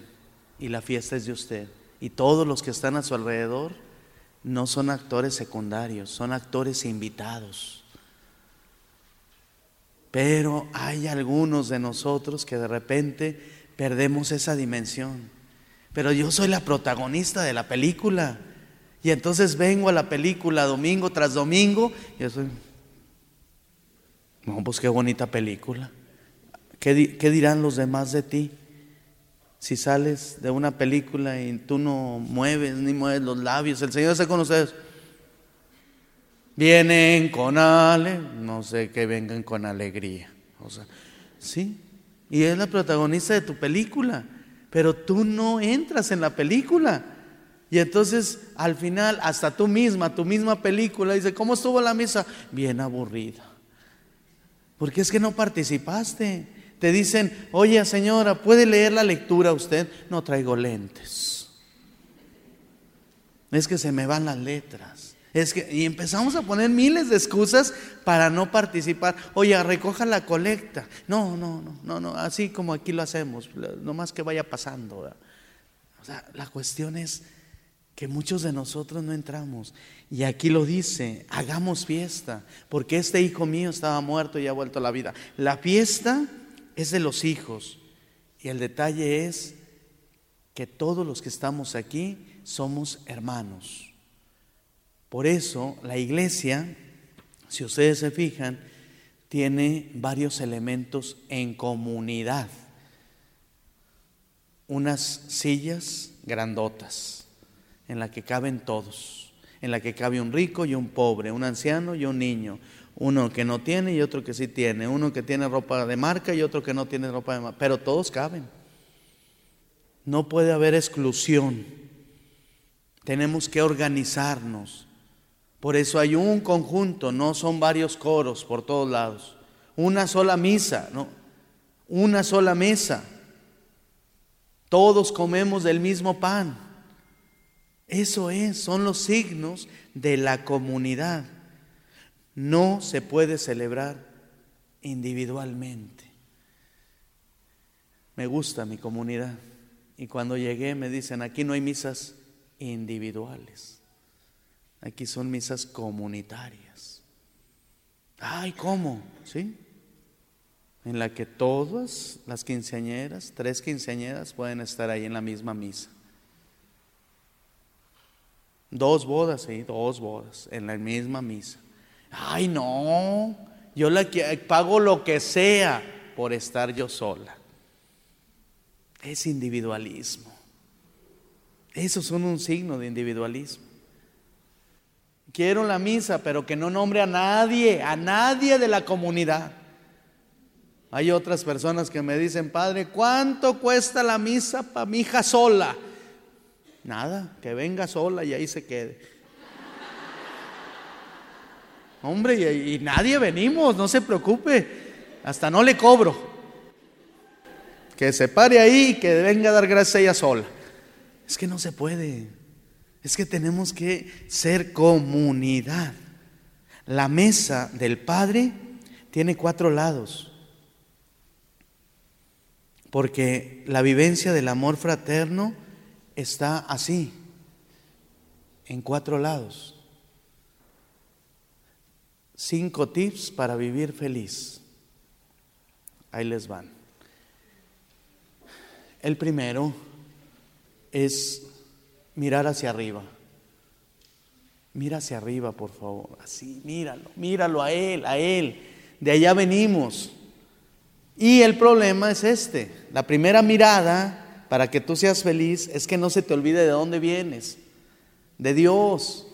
y la fiesta es de usted. Y todos los que están a su alrededor no son actores secundarios, son actores invitados. Pero hay algunos de nosotros que de repente perdemos esa dimensión. Pero yo soy la protagonista de la película. Y entonces vengo a la película domingo tras domingo y yo soy... No, pues qué bonita película. ¿Qué, ¿Qué, dirán los demás de ti? Si sales de una película y tú no mueves ni mueves los labios, el Señor está con ustedes. Vienen con ale, no sé que vengan con alegría. O sea, sí, y es la protagonista de tu película, pero tú no entras en la película. Y entonces al final, hasta tú misma, tu misma película, dice, ¿cómo estuvo la misa? Bien aburrida. Porque es que no participaste. Te dicen, oye señora, ¿puede leer la lectura usted? No traigo lentes. Es que se me van las letras. Es que, y empezamos a poner miles de excusas para no participar. Oye, recoja la colecta. No, no, no, no, no, así como aquí lo hacemos, nomás que vaya pasando. O sea, la cuestión es que muchos de nosotros no entramos. Y aquí lo dice, hagamos fiesta, porque este hijo mío estaba muerto y ha vuelto a la vida. La fiesta es de los hijos. Y el detalle es que todos los que estamos aquí somos hermanos. Por eso la iglesia, si ustedes se fijan, tiene varios elementos en comunidad. Unas sillas grandotas en la que caben todos, en la que cabe un rico y un pobre, un anciano y un niño, uno que no tiene y otro que sí tiene, uno que tiene ropa de marca y otro que no tiene ropa de marca, pero todos caben. No puede haber exclusión. Tenemos que organizarnos. Por eso hay un conjunto, no son varios coros por todos lados. Una sola misa, ¿no? Una sola mesa. Todos comemos del mismo pan. Eso es, son los signos de la comunidad. No se puede celebrar individualmente. Me gusta mi comunidad. Y cuando llegué me dicen, aquí no hay misas individuales. Aquí son misas comunitarias. Ay, ¿cómo? ¿Sí? En la que todas las quinceañeras, tres quinceañeras, pueden estar ahí en la misma misa. Dos bodas, sí, dos bodas en la misma misa. Ay, no, yo pago lo que sea por estar yo sola. Es individualismo. Esos son un signo de individualismo. Quiero la misa, pero que no nombre a nadie, a nadie de la comunidad. Hay otras personas que me dicen, Padre, ¿cuánto cuesta la misa para mi hija sola? Nada, que venga sola y ahí se quede. Hombre, y, nadie venimos, no se preocupe, hasta no le cobro. Que se pare ahí y que venga a dar gracias a ella sola. Es que no se puede. Es que tenemos que ser comunidad. La mesa del Padre tiene cuatro lados. Porque la vivencia del amor fraterno está así, en cuatro lados. Cinco tips para vivir feliz. Ahí les van. El primero es mirar hacia arriba. Mira hacia arriba, por favor. Así, míralo, míralo a Él, a Él. De allá venimos. Y el problema es este. La primera mirada para que tú seas feliz es que no se te olvide de dónde vienes. De Dios.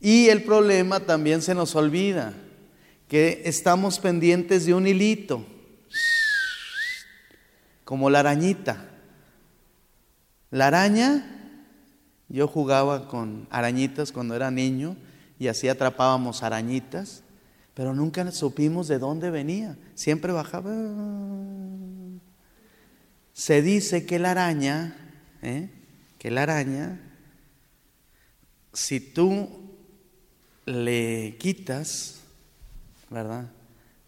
Y el problema también se nos olvida. Que estamos pendientes de un hilito. Como la arañita. La araña yo jugaba con arañitas cuando era niño y así atrapábamos arañitas, pero nunca supimos de dónde venía. Siempre bajaba. Se dice que la araña, ¿eh? que la araña, si tú le quitas, ¿verdad?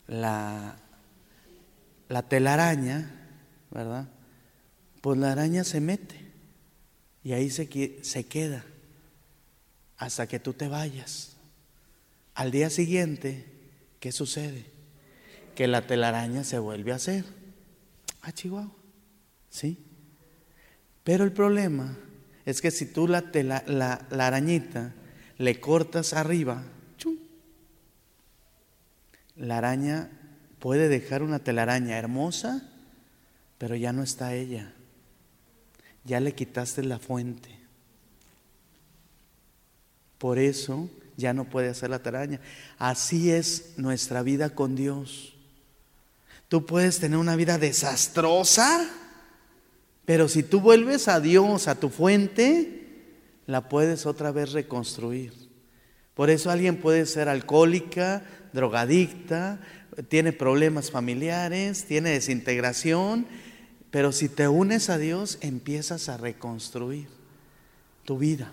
La, la telaraña, ¿verdad? pues la araña se mete y ahí se, se queda hasta que tú te vayas. Al día siguiente, ¿qué sucede? Que la telaraña se vuelve a hacer. Ah, Chihuahua. ¿Sí? Pero el problema es que si tú la, la, la arañita le cortas arriba, la araña puede dejar una telaraña hermosa, pero ya no está ella. Ya le quitaste la fuente. Por eso ya no puede hacer la telaraña. Así es nuestra vida con Dios. Tú puedes tener una vida desastrosa, pero si tú vuelves a Dios, a tu fuente, la puedes otra vez reconstruir. Por eso alguien puede ser alcohólica, drogadicta, tiene problemas familiares, tiene desintegración, pero si te unes a Dios, empiezas a reconstruir tu vida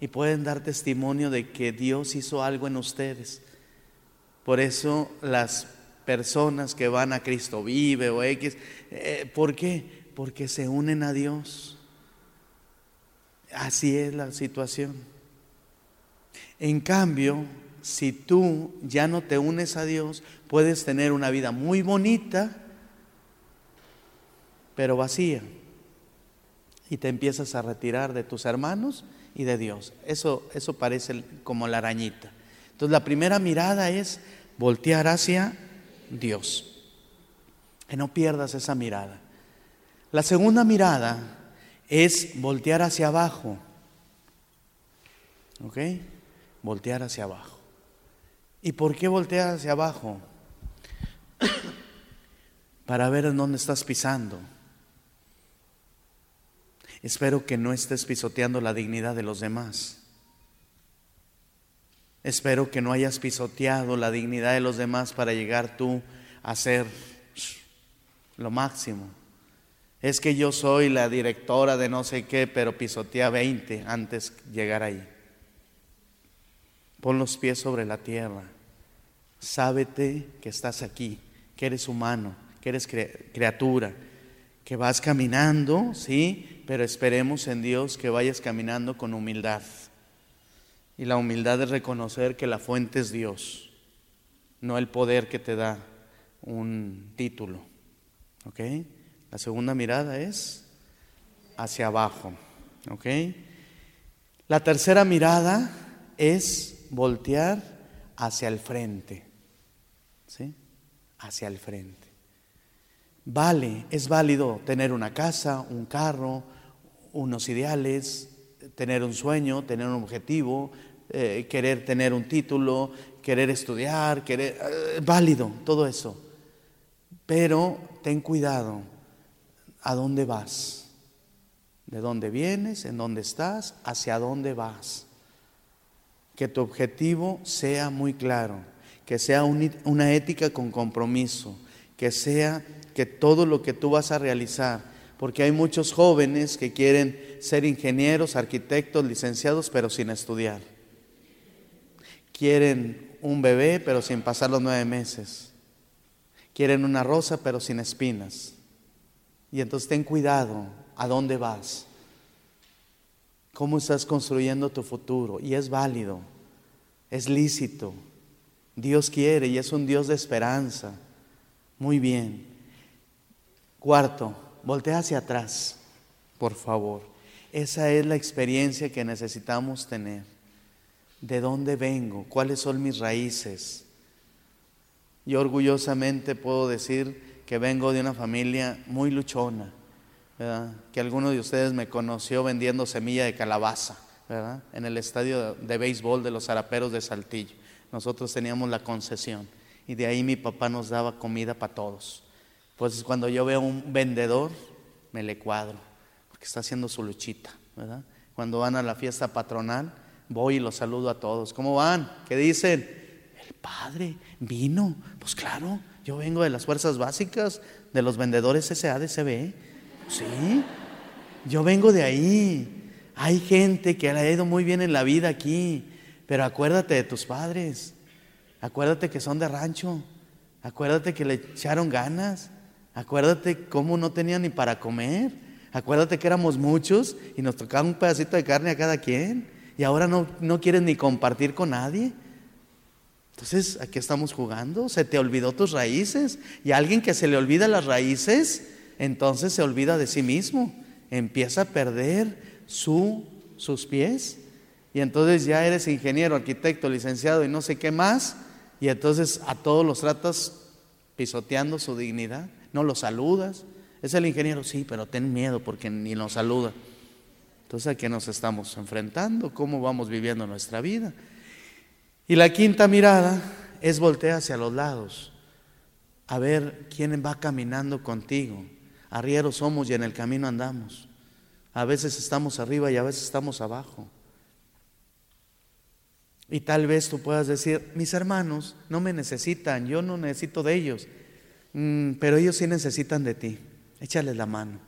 y pueden dar testimonio de que Dios hizo algo en ustedes. Por eso las personas que van a Cristo vive o X, eh, ¿por qué? Porque se unen a Dios. Así es la situación. En cambio, si tú ya no te unes a Dios, puedes tener una vida muy bonita, pero vacía. Y te empiezas a retirar de tus hermanos y de Dios. Eso, eso parece como la arañita. Entonces la primera mirada es voltear hacia Dios. Que no pierdas esa mirada. La segunda mirada es voltear hacia abajo. ¿Ok? Voltear hacia abajo. ¿Y por qué voltear hacia abajo? Para ver en dónde estás pisando. Espero que no estés pisoteando la dignidad de los demás. Espero que no hayas pisoteado la dignidad de los demás para llegar tú a ser lo máximo. Es que yo soy la directora de no sé qué, pero pisotea 20 antes de llegar ahí. Pon los pies sobre la tierra. Sábete que estás aquí, que eres humano, que eres criatura, que vas caminando, sí, pero esperemos en Dios que vayas caminando con humildad. Y la humildad es reconocer que la fuente es Dios, no el poder que te da un título. ¿Ok? La segunda mirada es hacia abajo. ¿Ok? La tercera mirada es voltear hacia el frente. ¿Sí? Hacia el frente. Vale, es válido tener una casa, un carro, unos ideales, tener un sueño, tener un objetivo, eh, querer tener un título, querer estudiar, querer... Eh, válido, todo eso. Pero ten cuidado, ¿a dónde vas? ¿De dónde vienes? ¿En dónde estás? ¿Hacia dónde vas? Que tu objetivo sea muy claro, que sea una ética con compromiso, que sea que todo lo que tú vas a realizar, porque hay muchos jóvenes que quieren ser ingenieros, arquitectos, licenciados, pero sin estudiar. Quieren un bebé, pero sin pasar los nueve meses. Quieren una rosa, pero sin espinas. Y entonces ten cuidado a dónde vas. ¿Cómo estás construyendo tu futuro? Y es válido, es lícito. Dios quiere y es un Dios de esperanza. Muy bien. Cuarto, voltea hacia atrás, por favor. Esa es la experiencia que necesitamos tener. ¿De dónde vengo? ¿Cuáles son mis raíces? Yo orgullosamente puedo decir que vengo de una familia muy luchona, que alguno de ustedes me conoció vendiendo semilla de calabaza ¿verdad? en el estadio de béisbol de los Zaraperos de Saltillo. Nosotros teníamos la concesión y de ahí mi papá nos daba comida para todos. Pues cuando yo veo un vendedor, me le cuadro, porque está haciendo su luchita, ¿verdad? Cuando van a la fiesta patronal, voy y los saludo a todos. ¿Cómo van? ¿Qué dicen? El padre vino. Pues claro, yo vengo de las fuerzas básicas, de los vendedores SADCB. Sí, yo vengo de ahí. Hay gente que le ha ido muy bien en la vida aquí, pero acuérdate de tus padres. Acuérdate que son de rancho. Acuérdate que le echaron ganas. Acuérdate cómo no tenía ni para comer. Acuérdate que éramos muchos y nos tocaba un pedacito de carne a cada quien y ahora no, no quieres ni compartir con nadie. Entonces, aquí estamos jugando? Se te olvidó tus raíces y a alguien que se le olvida las raíces, entonces se olvida de sí mismo, empieza a perder su, sus pies y entonces ya eres ingeniero, arquitecto, licenciado y no sé qué más y entonces a todos los tratas pisoteando su dignidad, no los saludas. Es el ingeniero, sí, pero ten miedo porque ni nos saluda. Entonces, ¿a qué nos estamos enfrentando? ¿Cómo vamos viviendo nuestra vida? Y la quinta mirada es voltear hacia los lados, a ver quién va caminando contigo. Arrieros somos y en el camino andamos. A veces estamos arriba y a veces estamos abajo. Y tal vez tú puedas decir, mis hermanos no me necesitan, yo no necesito de ellos, mm, pero ellos sí necesitan de ti. Échales la mano,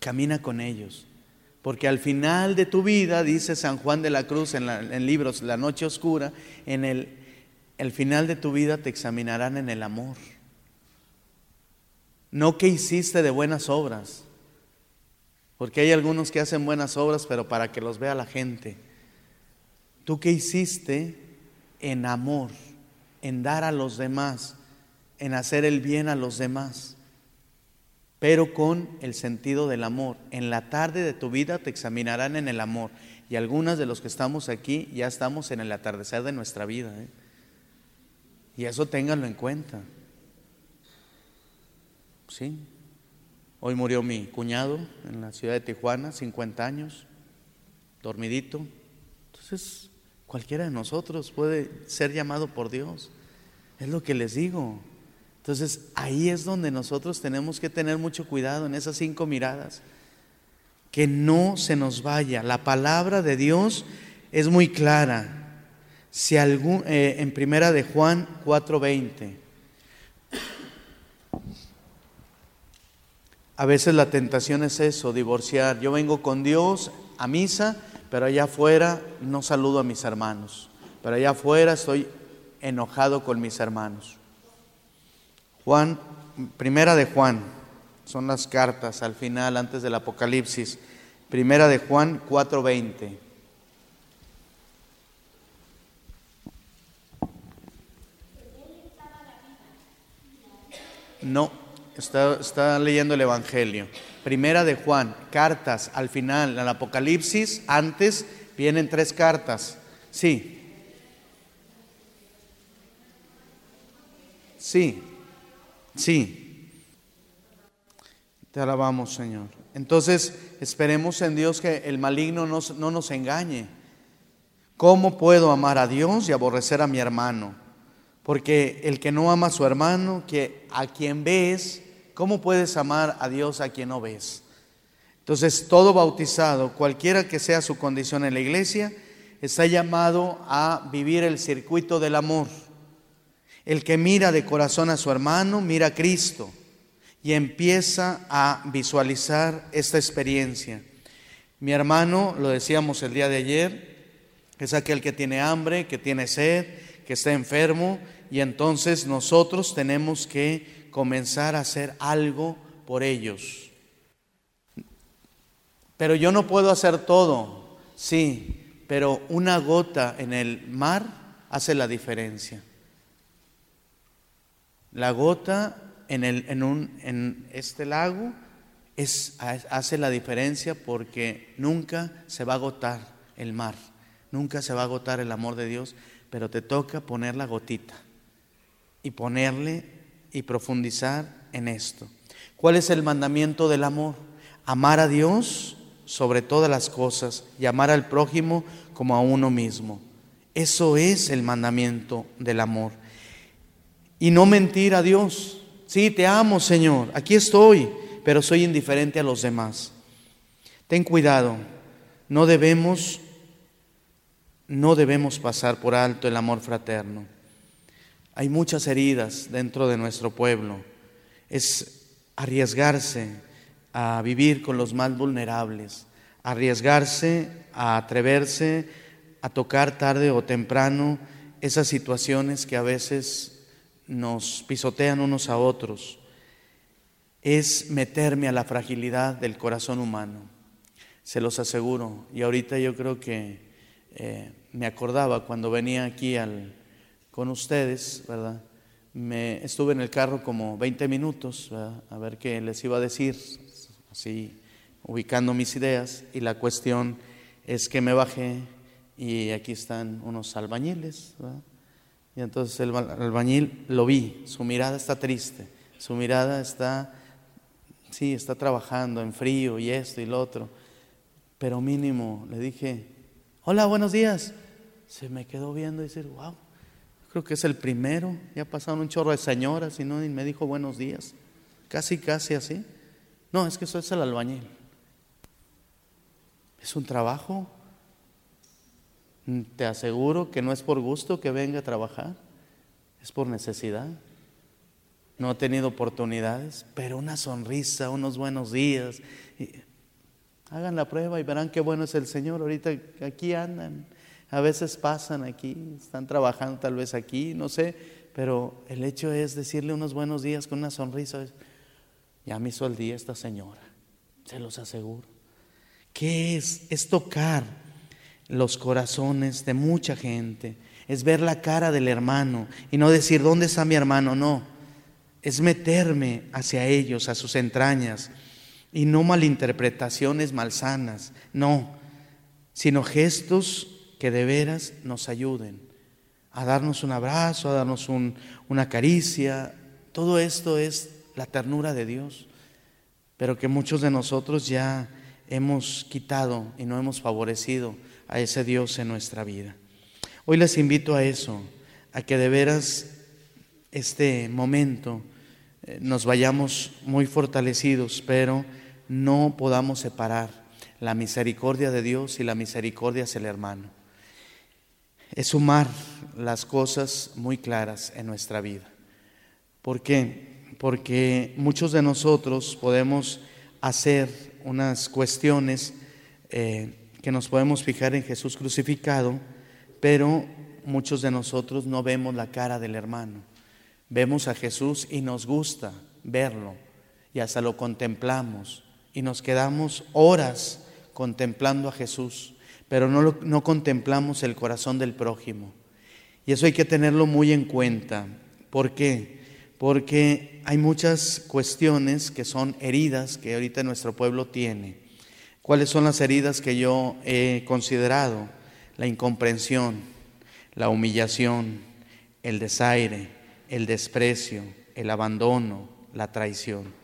camina con ellos. Porque al final de tu vida, dice San Juan de la Cruz en, en libros La Noche Oscura, en el, el final de tu vida te examinarán en el amor. No que hiciste de buenas obras, porque hay algunos que hacen buenas obras, pero para que los vea la gente. ¿Tú qué hiciste en amor, en dar a los demás, en hacer el bien a los demás? Pero con el sentido del amor. En la tarde de tu vida te examinarán en el amor. Y algunas de los que estamos aquí ya estamos en el atardecer de nuestra vida. ¿eh? Y eso ténganlo en cuenta. Sí. Hoy murió mi cuñado en la ciudad de Tijuana, 50 años, dormidito. Entonces, Cualquiera de nosotros puede ser llamado por Dios. Es lo que les digo. Entonces ahí es donde nosotros tenemos que tener mucho cuidado en esas cinco miradas. Que no se nos vaya. La palabra de Dios es muy clara. Si eh, en primera de Juan 4:20. A veces la tentación es eso, divorciar. Yo vengo con Dios a misa pero allá afuera no saludo a mis hermanos, pero allá afuera estoy enojado con mis hermanos. Juan, primera de Juan, son las cartas al final, antes del Apocalipsis. Primera de Juan 4:20. No, está, está leyendo el Evangelio. Primera de Juan, cartas al final, el Apocalipsis, antes vienen tres cartas. Sí. Sí. Sí. Te alabamos, Señor. Entonces, esperemos en Dios que el maligno no nos engañe. ¿Cómo puedo amar a Dios y aborrecer a mi hermano? Porque el que no ama a su hermano, que a quien ves, ¿Cómo puedes amar a Dios a quien no ves? Entonces, todo bautizado, cualquiera que sea su condición en la iglesia, está llamado a vivir el circuito del amor. El que mira de corazón a su hermano, mira a Cristo y empieza a visualizar esta experiencia. Mi hermano, lo decíamos el día de ayer, es aquel que tiene hambre, que tiene sed, que está enfermo, y entonces nosotros tenemos que comenzar a hacer algo por ellos. Pero yo no puedo hacer todo, sí, pero una gota en el mar hace la diferencia. La gota en, este lago hace la diferencia porque nunca se va a agotar el mar, nunca se va a agotar el amor de Dios, pero te toca poner la gotita y ponerle y profundizar en esto. ¿Cuál es el mandamiento del amor? Amar a Dios sobre todas las cosas y amar al prójimo como a uno mismo. Eso es el mandamiento del amor. Y no mentir a Dios. Sí, te amo, Señor, aquí estoy, pero soy indiferente a los demás. Ten cuidado, no debemos no debemos pasar por alto el amor fraterno. Hay muchas heridas dentro de nuestro pueblo. Es arriesgarse a vivir con los más vulnerables, arriesgarse a atreverse a tocar tarde o temprano esas situaciones que a veces nos pisotean unos a otros. es meterme a la fragilidad del corazón humano. Se los aseguro. Y ahorita yo creo que eh, me acordaba cuando venía aquí al, con ustedes, ¿verdad? Me, estuve en el carro como 20 minutos a ver qué les iba a decir, así ubicando mis ideas. Y la cuestión es que me bajé y aquí están unos albañiles. Y entonces el albañil lo vi, su mirada está triste, su mirada está, sí, está trabajando en frío y esto y lo otro. Pero mínimo le dije, hola, buenos días. Se me quedó viendo y decir, wow, creo que es el primero. Ya pasaron un chorro de señoras y, no, y me dijo buenos días. Casi, casi así. No, es que eso es el albañil. Es un trabajo te aseguro que no es por gusto que venga a trabajar, es por necesidad. No ha tenido oportunidades, pero una sonrisa, unos buenos días. hagan la prueba y verán qué bueno es el Señor. Ahorita aquí andan, a veces pasan aquí, están trabajando tal vez aquí, no sé, pero el hecho es decirle unos buenos días con una sonrisa. Ya me hizo el día esta señora, se los aseguro. ¿Qué es? Es tocar los corazones de mucha gente, es ver la cara del hermano y no decir, ¿dónde está mi hermano? No, es meterme hacia ellos, a sus entrañas, y no malinterpretaciones malsanas, no, sino gestos que de veras nos ayuden a darnos un abrazo, a darnos una caricia. Todo esto es la ternura de Dios, pero que muchos de nosotros ya hemos quitado y no hemos favorecido a ese Dios en nuestra vida. Hoy les invito a eso, a que de veras este momento eh, nos vayamos muy fortalecidos, pero no podamos separar la misericordia de Dios y la misericordia hacia el hermano. Es sumar las cosas muy claras en nuestra vida. ¿Por qué? Porque muchos de nosotros podemos hacer unas cuestiones eh, que nos podemos fijar en Jesús crucificado, pero muchos de nosotros no vemos la cara del hermano. Vemos a Jesús y nos gusta verlo y hasta lo contemplamos y nos quedamos horas contemplando a Jesús, pero no, no contemplamos el corazón del prójimo. Y eso hay que tenerlo muy en cuenta. ¿Por qué? Porque hay muchas cuestiones que son heridas que ahorita nuestro pueblo tiene ¿Cuáles son las heridas que yo he considerado? La incomprensión, la humillación, el desaire, el desprecio, el abandono, la traición.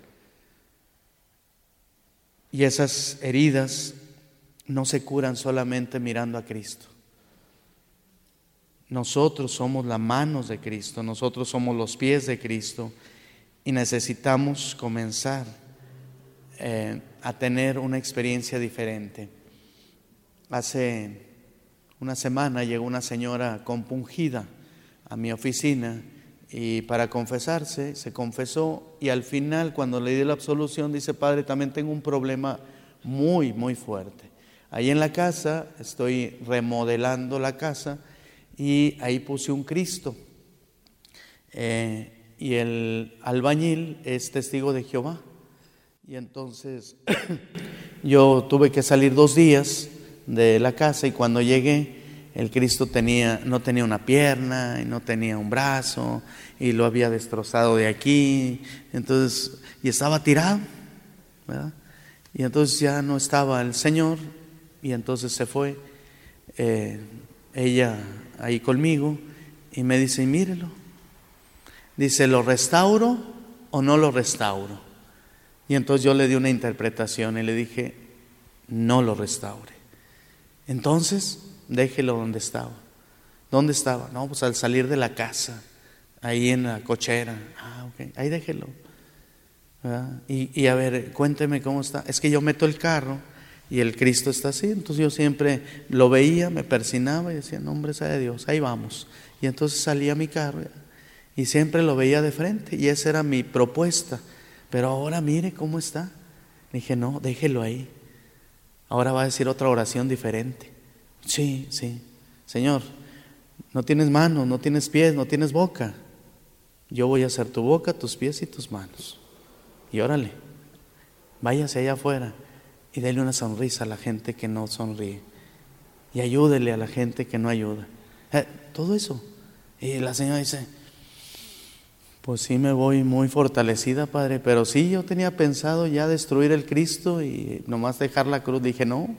Y esas heridas no se curan solamente mirando a Cristo. Nosotros somos las manos de Cristo, nosotros somos los pies de Cristo y necesitamos comenzar eh, a tener una experiencia diferente. Hace una semana llegó una señora compungida a mi oficina y para confesarse se confesó y al final cuando le di la absolución dice, Padre, también tengo un problema muy, muy fuerte. Ahí en la casa estoy remodelando la casa y ahí puse un Cristo. Eh, y el albañil es testigo de Jehová. Y entonces yo tuve que salir dos días de la casa y cuando llegué el Cristo tenía, no tenía una pierna y no tenía un brazo y lo había destrozado de aquí, entonces, y estaba tirado, Y entonces ya no estaba el Señor y entonces se fue eh, ella ahí conmigo y me dice, mírelo, dice, ¿lo restauro o no lo restauro? Y entonces yo le di una interpretación y le dije, no lo restaure. Entonces, déjelo donde estaba. ¿Dónde estaba? No, pues al salir de la casa, ahí en la cochera. Ah, ok, ahí déjelo. Y, y, a ver, cuénteme cómo está. Es que yo meto el carro y el Cristo está así. Entonces yo siempre lo veía, me persinaba y decía, no, hombre, sea de Dios, ahí vamos. Y entonces salía mi carro y siempre lo veía de frente. Y esa era mi propuesta. Pero ahora mire cómo está. dije, no, déjelo ahí. Ahora va a decir otra oración diferente. Sí, sí. Señor, no tienes manos, no tienes pies, no tienes boca. Yo voy a hacer tu boca, tus pies y tus manos. y órale, váyase allá afuera y déle una sonrisa a la gente que no sonríe y ayúdele a la gente que no ayuda. Eh, todo eso. Y la señora dice, pues sí me voy muy fortalecida, Padre, pero sí yo tenía pensado ya destruir el Cristo y nomás dejar la cruz. Dije, no,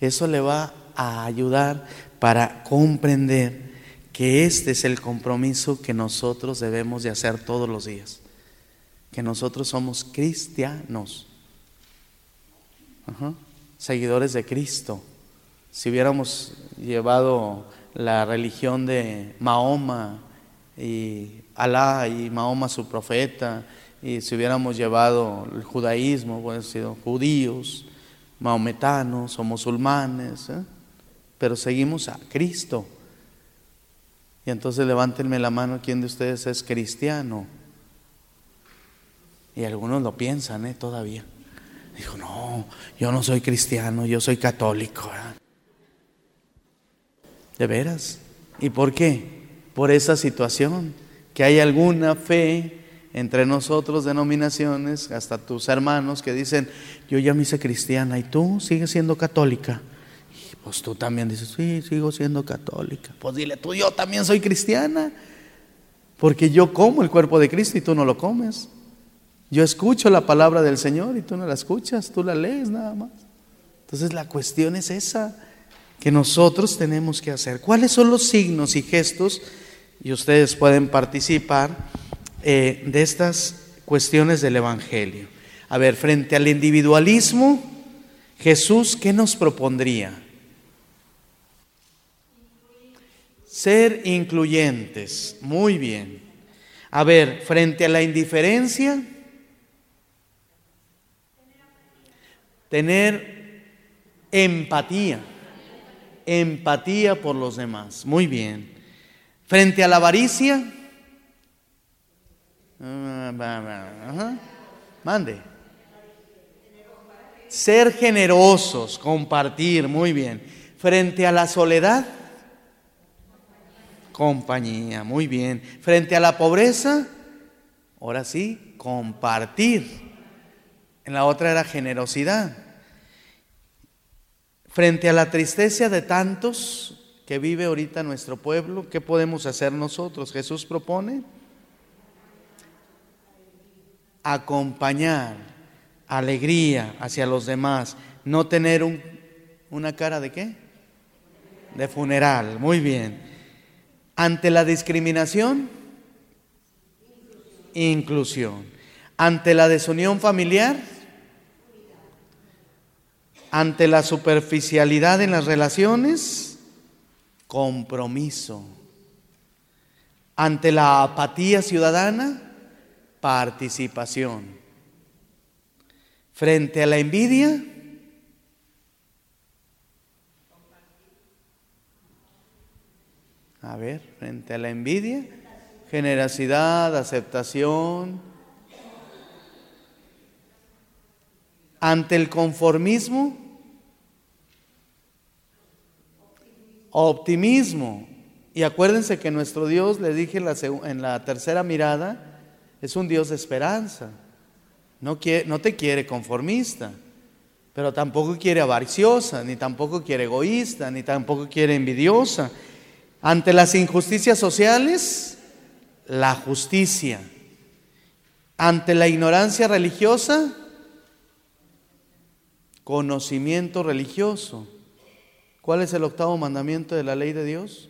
eso le va a ayudar para comprender que este es el compromiso que nosotros debemos de hacer todos los días, que nosotros somos cristianos, seguidores de Cristo. Si hubiéramos llevado la religión de Mahoma y Alá y Mahoma su profeta, y si hubiéramos llevado el judaísmo, hubiéramos sido judíos, maometanos o musulmanes, ¿eh? pero seguimos a Cristo. Y entonces levántenme la mano, ¿quién de ustedes es cristiano? Y algunos lo piensan, ¿eh? Todavía. Dijo, no, yo no soy cristiano, yo soy católico. ¿De veras? ¿Y por qué? Por esa situación que hay alguna fe entre nosotros, denominaciones, hasta tus hermanos que dicen, yo ya me hice cristiana y tú sigues siendo católica. pues tú también dices, sí, sigo siendo católica. Pues dile, tú, yo también soy cristiana, porque yo como el cuerpo de Cristo y tú no lo comes. Yo escucho la palabra del Señor y tú no la escuchas, tú la lees nada más. Entonces la cuestión es esa que nosotros tenemos que hacer. ¿Cuáles son los signos y gestos? Y ustedes pueden participar eh, de estas cuestiones del Evangelio. A ver, frente al individualismo, Jesús, ¿qué nos propondría? Ser incluyentes, muy bien. A ver, frente a la indiferencia, tener empatía, empatía por los demás, muy bien. Frente a la avaricia, mande. Ser generosos, compartir, muy bien. Frente a la soledad, compañía, muy bien. Frente a la pobreza, ahora sí, compartir. En la otra era generosidad. Frente a la tristeza de tantos, que vive ahorita nuestro pueblo, ¿qué podemos hacer nosotros? Jesús propone acompañar alegría hacia los demás, no tener un, una cara de qué? De funeral, muy bien. Ante la discriminación, inclusión. Ante la desunión familiar, ante la superficialidad en las relaciones, compromiso. Ante la apatía ciudadana, participación. Frente a la envidia, a ver, frente a la envidia, generosidad, aceptación. Ante el conformismo, optimismo. Y acuérdense que nuestro Dios, le dije en la, tercera mirada, es un Dios de esperanza. No, no te quiere conformista, pero tampoco quiere avariciosa, ni tampoco quiere egoísta, ni tampoco quiere envidiosa. Ante las injusticias sociales, la justicia. Ante la ignorancia religiosa, conocimiento religioso. ¿Cuál es el octavo mandamiento de la ley de Dios?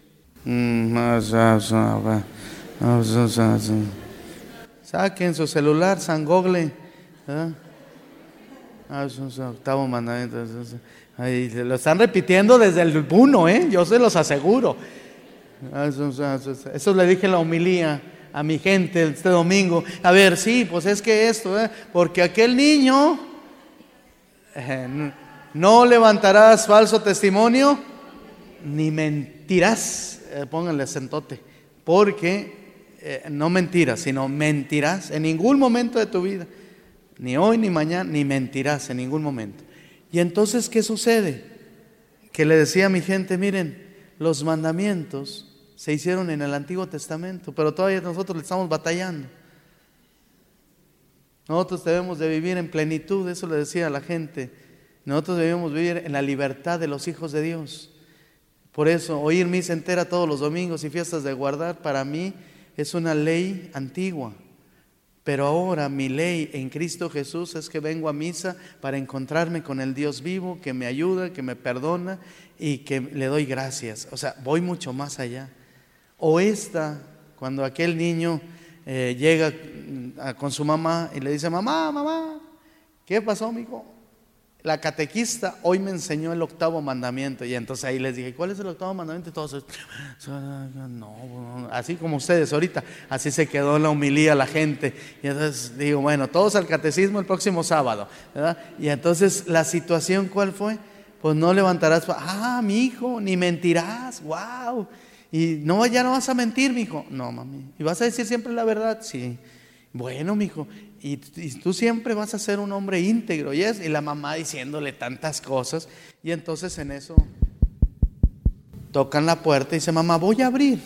Saquen su celular, San Google. octavo mandamiento. lo están repitiendo desde el uno, ¿eh? yo se los aseguro. Eso le dije en la homilía a mi gente este domingo. A ver, sí, pues es que esto, ¿eh? porque aquel niño eh, no levantarás falso testimonio ni mentirás. Eh, pónganle acentote. Porque eh, no mentirás, sino mentirás en ningún momento de tu vida. Ni hoy, ni mañana, ni mentirás en ningún momento. Y entonces, ¿qué sucede? Que le decía a mi gente, miren, los mandamientos se hicieron en el Antiguo Testamento, pero todavía nosotros le estamos batallando. Nosotros debemos de vivir en plenitud, eso le decía a la gente. Nosotros debemos vivir en la libertad de los hijos de Dios. Por eso, oír misa entera todos los domingos y fiestas de guardar, para mí es una ley antigua. Pero ahora mi ley en Cristo Jesús es que vengo a misa para encontrarme con el Dios vivo que me ayuda, que me perdona y que le doy gracias. O sea, voy mucho más allá. O esta, cuando aquel niño eh, llega mm, con su mamá y le dice, mamá, mamá, ¿qué pasó, mijo? La catequista hoy me enseñó el octavo mandamiento y entonces ahí les dije, ¿cuál es el octavo mandamiento? Y todos, no, así como ustedes ahorita, así se quedó la humilía la gente. Y entonces digo, bueno, todos al catecismo el próximo sábado, ¿verdad? Y entonces la situación, ¿cuál fue? Pues no levantarás, ah, mi hijo, ni mentirás, wow. Y no, ya no vas a mentir, mi hijo. No, mami. ¿Y vas a decir siempre la verdad? Sí. Bueno, mi y, tú siempre vas a ser un hombre íntegro. Y, es, y la mamá diciéndole tantas cosas. Y entonces en eso tocan la puerta y dice, mamá, voy a abrir.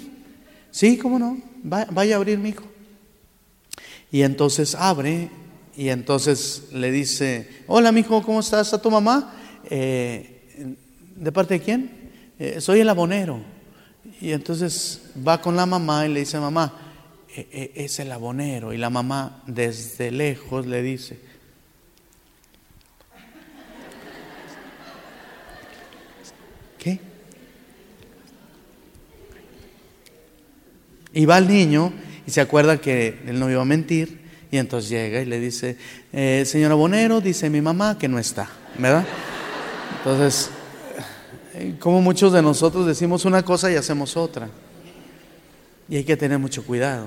Sí, ¿cómo no? vaya a abrir, mi hijo. Y entonces abre y entonces le dice, hola, mi hijo, ¿cómo estás? ¿A tu mamá? Eh, ¿De parte de quién? Eh, soy el abonero. Y entonces va con la mamá y le dice, mamá, es el abonero. Y la mamá desde lejos le dice, ¿qué? Y va el niño y se acuerda que él no iba a mentir y entonces llega y le dice, eh, señor abonero, dice mi mamá que no está, ¿verdad? Entonces, eh, como muchos de nosotros decimos una cosa y hacemos otra. Y hay que tener mucho cuidado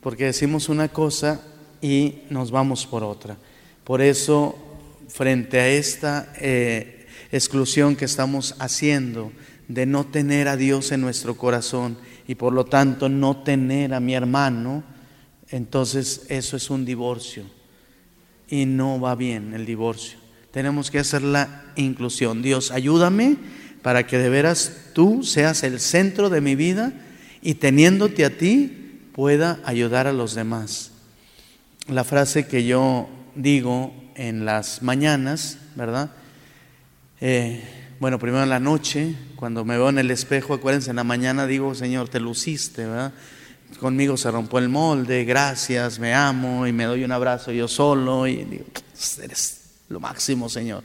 porque decimos una cosa y nos vamos por otra. Por eso, frente a esta eh, exclusión que estamos haciendo de no tener a Dios en nuestro corazón y por lo tanto no tener a mi hermano, entonces eso es un divorcio y no va bien el divorcio. Tenemos que hacer la inclusión. Dios, ayúdame para que de veras tú seas el centro de mi vida y teniéndote a ti, pueda ayudar a los demás. La frase que yo digo en las mañanas, ¿verdad? Eh, bueno, primero en la noche, cuando me veo en el espejo, acuérdense, en la mañana digo, Señor, te luciste, ¿verdad? Conmigo se rompió el molde, gracias, me amo y me doy un abrazo yo solo y digo, eres lo máximo, Señor.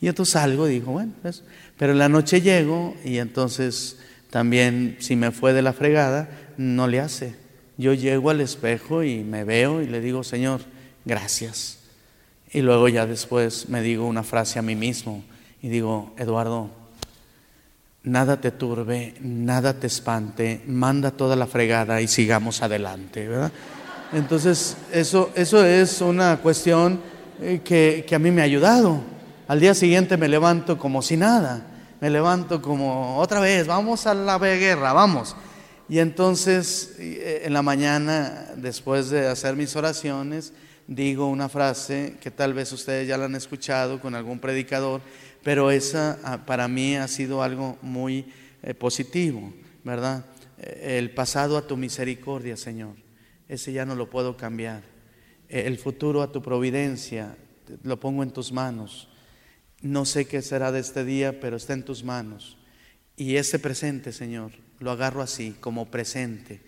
Y entonces salgo y digo, bueno, pues", pero en la noche llego y entonces también si me fue de la fregada, no le hace yo llego al espejo y me veo y le digo, Señor, gracias. Y luego ya después me digo una frase a mí mismo y digo, Eduardo, nada te turbe, nada te espante, manda toda la fregada y sigamos adelante, ¿verdad? Entonces, eso, eso es una cuestión eh, que, que a mí me ha ayudado. Al día siguiente me levanto como si nada, me levanto como otra vez, vamos a la guerra, vamos. Y entonces eh, en la mañana, después de hacer mis oraciones, digo una frase que tal vez ustedes ya la han escuchado con algún predicador, pero esa ah, para mí ha sido algo muy eh, positivo, ¿verdad? Eh, el pasado a tu misericordia, Señor, ese ya no lo puedo cambiar. El futuro a tu providencia, lo pongo en tus manos. No sé qué será de este día, pero está en tus manos. Y ese presente, Señor, lo agarro así, como presente.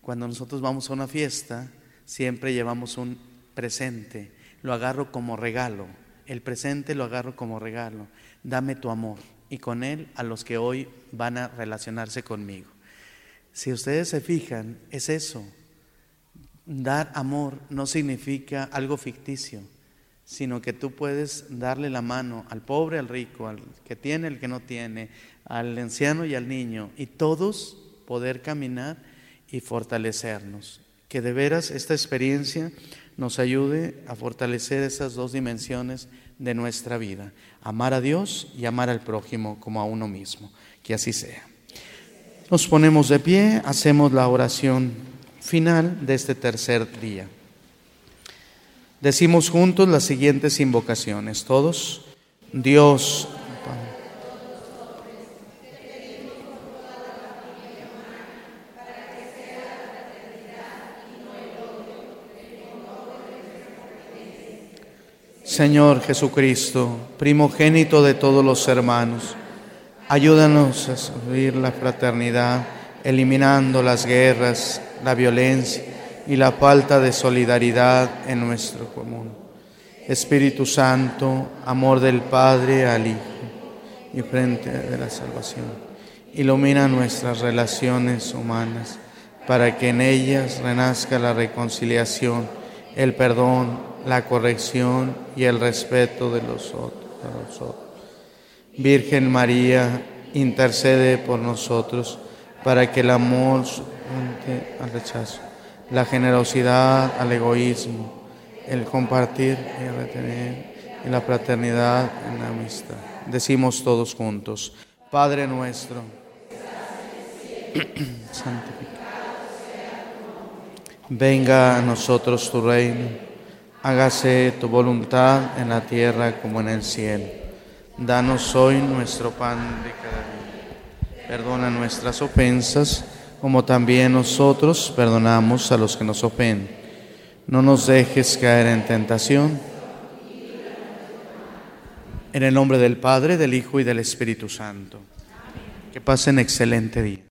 Cuando nosotros vamos a una fiesta, siempre llevamos un presente. Lo agarro como regalo. El presente lo agarro como regalo. Dame tu amor y con él a los que hoy van a relacionarse conmigo. Si ustedes se fijan, es eso. Dar amor no significa algo ficticio, sino que tú puedes darle la mano al pobre, al rico, al que tiene, al que no tiene, al anciano y al niño, y todos poder caminar y fortalecernos. Que de veras esta experiencia nos ayude a fortalecer esas dos dimensiones de nuestra vida, amar a Dios y amar al prójimo como a uno mismo. Que así sea. Nos ponemos de pie, hacemos la oración final de este tercer día. Decimos juntos las siguientes invocaciones. Todos, Dios Señor Jesucristo, primogénito de todos los hermanos, ayúdanos a servir la fraternidad, eliminando las guerras, la violencia y la falta de solidaridad en nuestro común. Espíritu Santo, amor del Padre al Hijo y frente de la salvación, ilumina nuestras relaciones humanas para que en ellas renazca la reconciliación, el perdón, la corrección y el respeto de los otros. Virgen María, intercede por nosotros para que el amor suplante al rechazo, la generosidad al egoísmo, el compartir y el retener, y la fraternidad en la amistad. Decimos todos juntos, Padre nuestro, santificado. Venga a nosotros tu reino hágase tu voluntad en la tierra como en el cielo. Danos hoy nuestro pan de cada día. Perdona nuestras ofensas, como también nosotros perdonamos a los que nos ofenden. No nos dejes caer en tentación. En el nombre del Padre, del Hijo y del Espíritu Santo. Que pasen excelente día.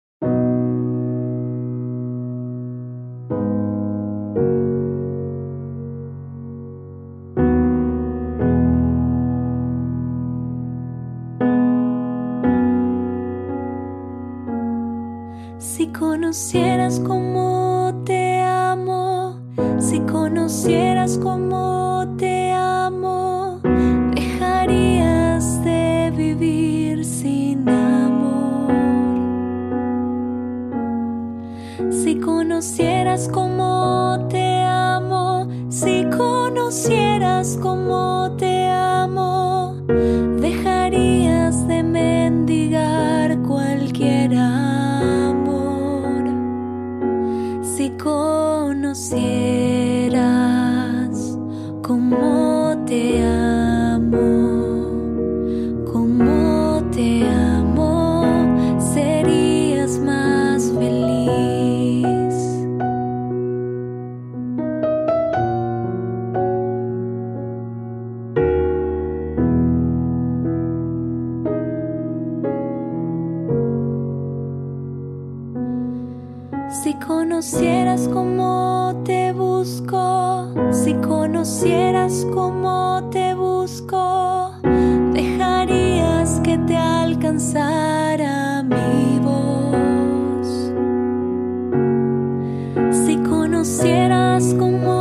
Si conocieras cómo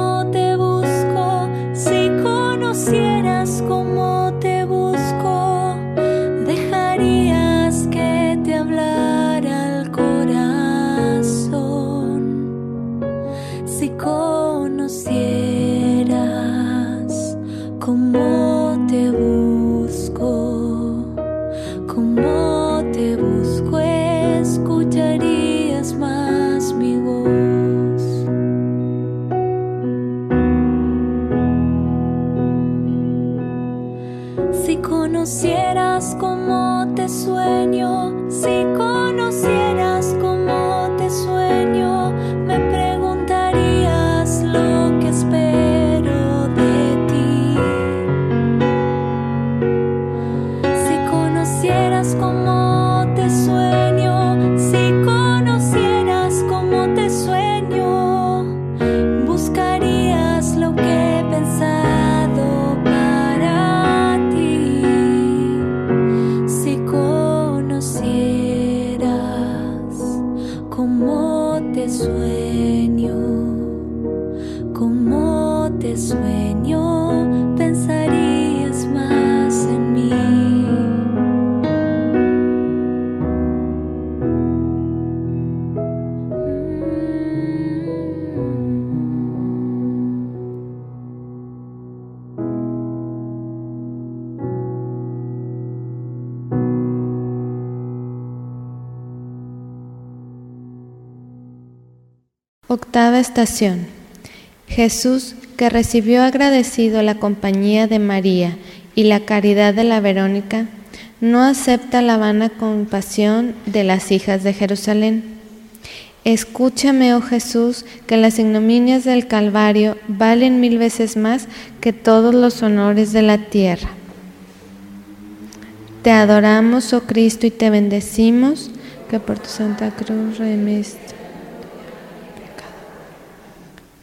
Octava estación. Jesús, que recibió agradecido la compañía de María y la caridad de la Verónica, no acepta la vana compasión de las hijas de Jerusalén. Escúchame, oh Jesús, que las ignominias del Calvario valen mil veces más que todos los honores de la tierra. Te adoramos, oh Cristo, y te bendecimos, que por tu Santa Cruz remiste.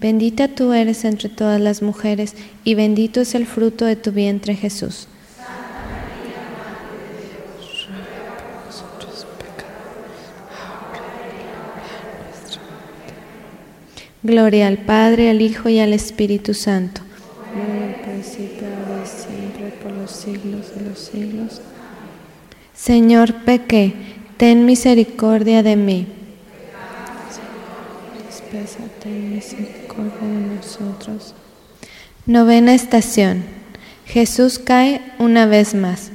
Bendita tú eres entre todas las mujeres y bendito es el fruto de tu vientre Jesús. Gloria al Padre, al Hijo y al Espíritu Santo. Gloria al principio, ahora y siempre, por los siglos de los siglos. Señor, pequé, ten misericordia de mí. Novena estación. Jesús cae una vez más.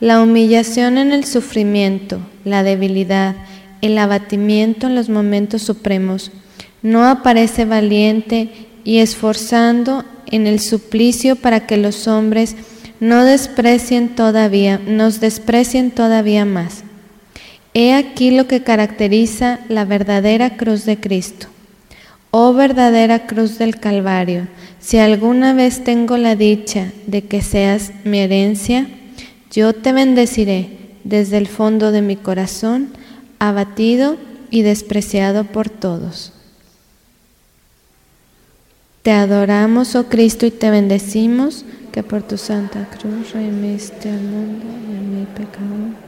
La humillación en el sufrimiento, la debilidad, el abatimiento en los momentos supremos no aparece valiente y esforzando en el suplicio para que los hombres no desprecien todavía, nos desprecien todavía más. He aquí lo que caracteriza la verdadera cruz de Cristo. Oh verdadera cruz del Calvario, si alguna vez tengo la dicha de que seas mi herencia, yo te bendeciré desde el fondo de mi corazón, abatido y despreciado por todos. Te adoramos, oh Cristo, y te bendecimos, que por tu santa cruz remiste al mundo de mi pecado.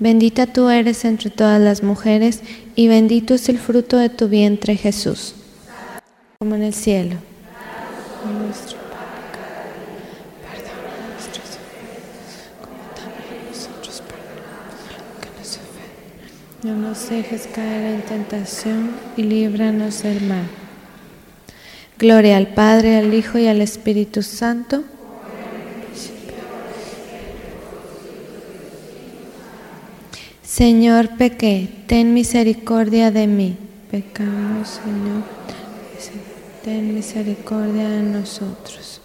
Bendita tú eres entre todas las mujeres y bendito es el fruto de tu vientre Jesús. Como en el cielo. No nos dejes caer en tentación y líbranos del mal. Gloria al Padre, al Hijo y al Espíritu Santo Señor, pequé, ten misericordia de mí. Pecamos, Señor, ten misericordia de nosotros.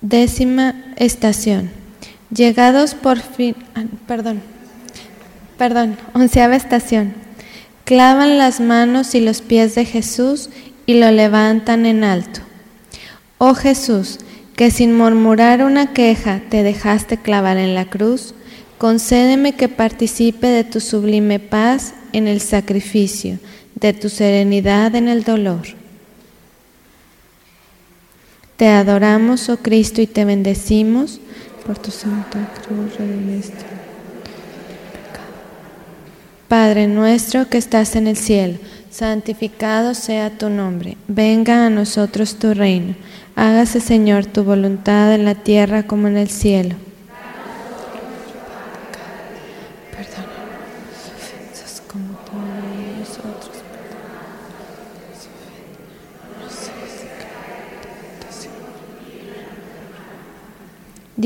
Décima estación. Llegados por fin, ah, perdón, perdón, onceava estación. Clavan las manos y los pies de Jesús y lo levantan en alto. Oh Jesús, que sin murmurar una queja te dejaste clavar en la cruz, Concédeme que participe de tu sublime paz en el sacrificio, de tu serenidad en el dolor. Te adoramos, oh Cristo, y te bendecimos por tu santa cruz. Padre nuestro que estás en el cielo, santificado sea tu nombre. Venga a nosotros tu reino. Hágase, Señor, tu voluntad en la tierra como en el cielo.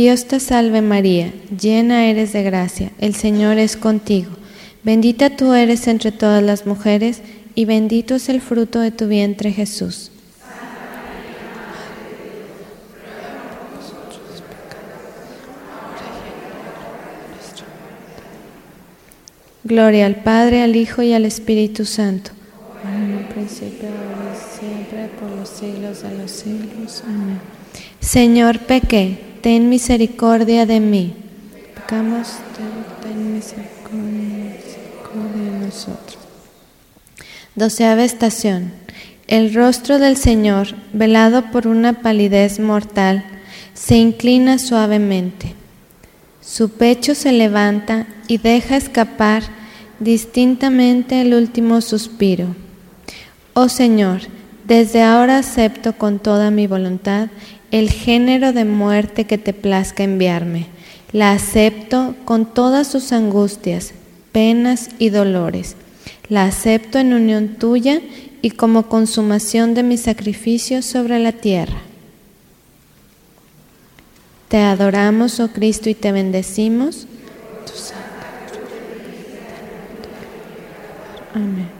Dios te salve María, llena eres de gracia, el Señor es contigo. Bendita tú eres entre todas las mujeres y bendito es el fruto de tu vientre Jesús. Gloria al Padre, al Hijo y al Espíritu Santo. En el principio, ahora y siempre, por los siglos de los siglos. Amén. Señor, pequé ten misericordia de mí. Pecamos, ten misericordia. nosotros. Doceava estación. El rostro del Señor, velado por una palidez mortal, se inclina suavemente. Su pecho se levanta y deja escapar distintamente el último suspiro. Oh Señor, desde ahora acepto con toda mi voluntad el género de muerte que te plazca enviarme. La acepto con todas sus angustias, penas y dolores. La acepto en unión tuya y como consumación de mi sacrificio sobre la tierra. Te adoramos, oh Cristo, y te bendecimos. Amén.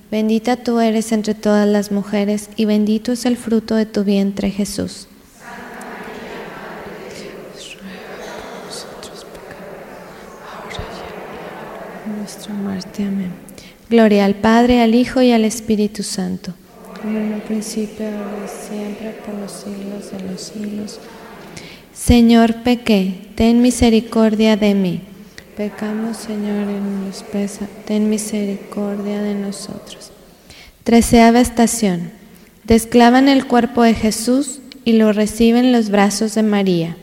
Bendita tú eres entre todas las mujeres y bendito es el fruto de tu vientre Jesús. nuestra muerte. Amén. Gloria al Padre, al Hijo y al Espíritu Santo. Como en el principio, ahora y siempre, por los siglos de los siglos. Señor, pequé, ten misericordia de mí. Pecamos, Señor, pesa. Ten misericordia de nosotros. Treceava estación. Desclavan el cuerpo de Jesús y lo reciben los brazos de María.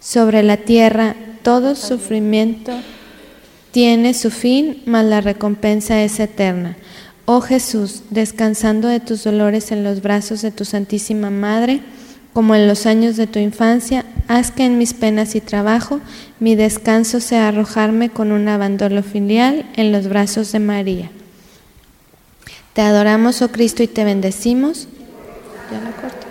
Sobre la tierra todo sufrimiento tiene su fin, mas la recompensa es eterna. Oh Jesús, descansando de tus dolores en los brazos de tu Santísima Madre, como en los años de tu infancia, haz que en mis penas y trabajo mi descanso sea arrojarme con un abandono filial en los brazos de María. Te adoramos, oh Cristo, y te bendecimos. Ya lo corto.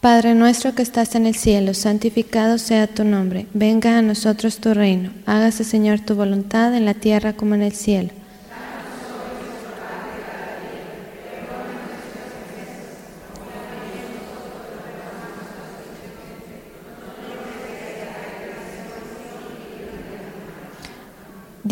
Padre nuestro que estás en el cielo, santificado sea tu nombre. Venga a nosotros tu reino. Hágase, Señor, tu voluntad en la tierra como en el cielo.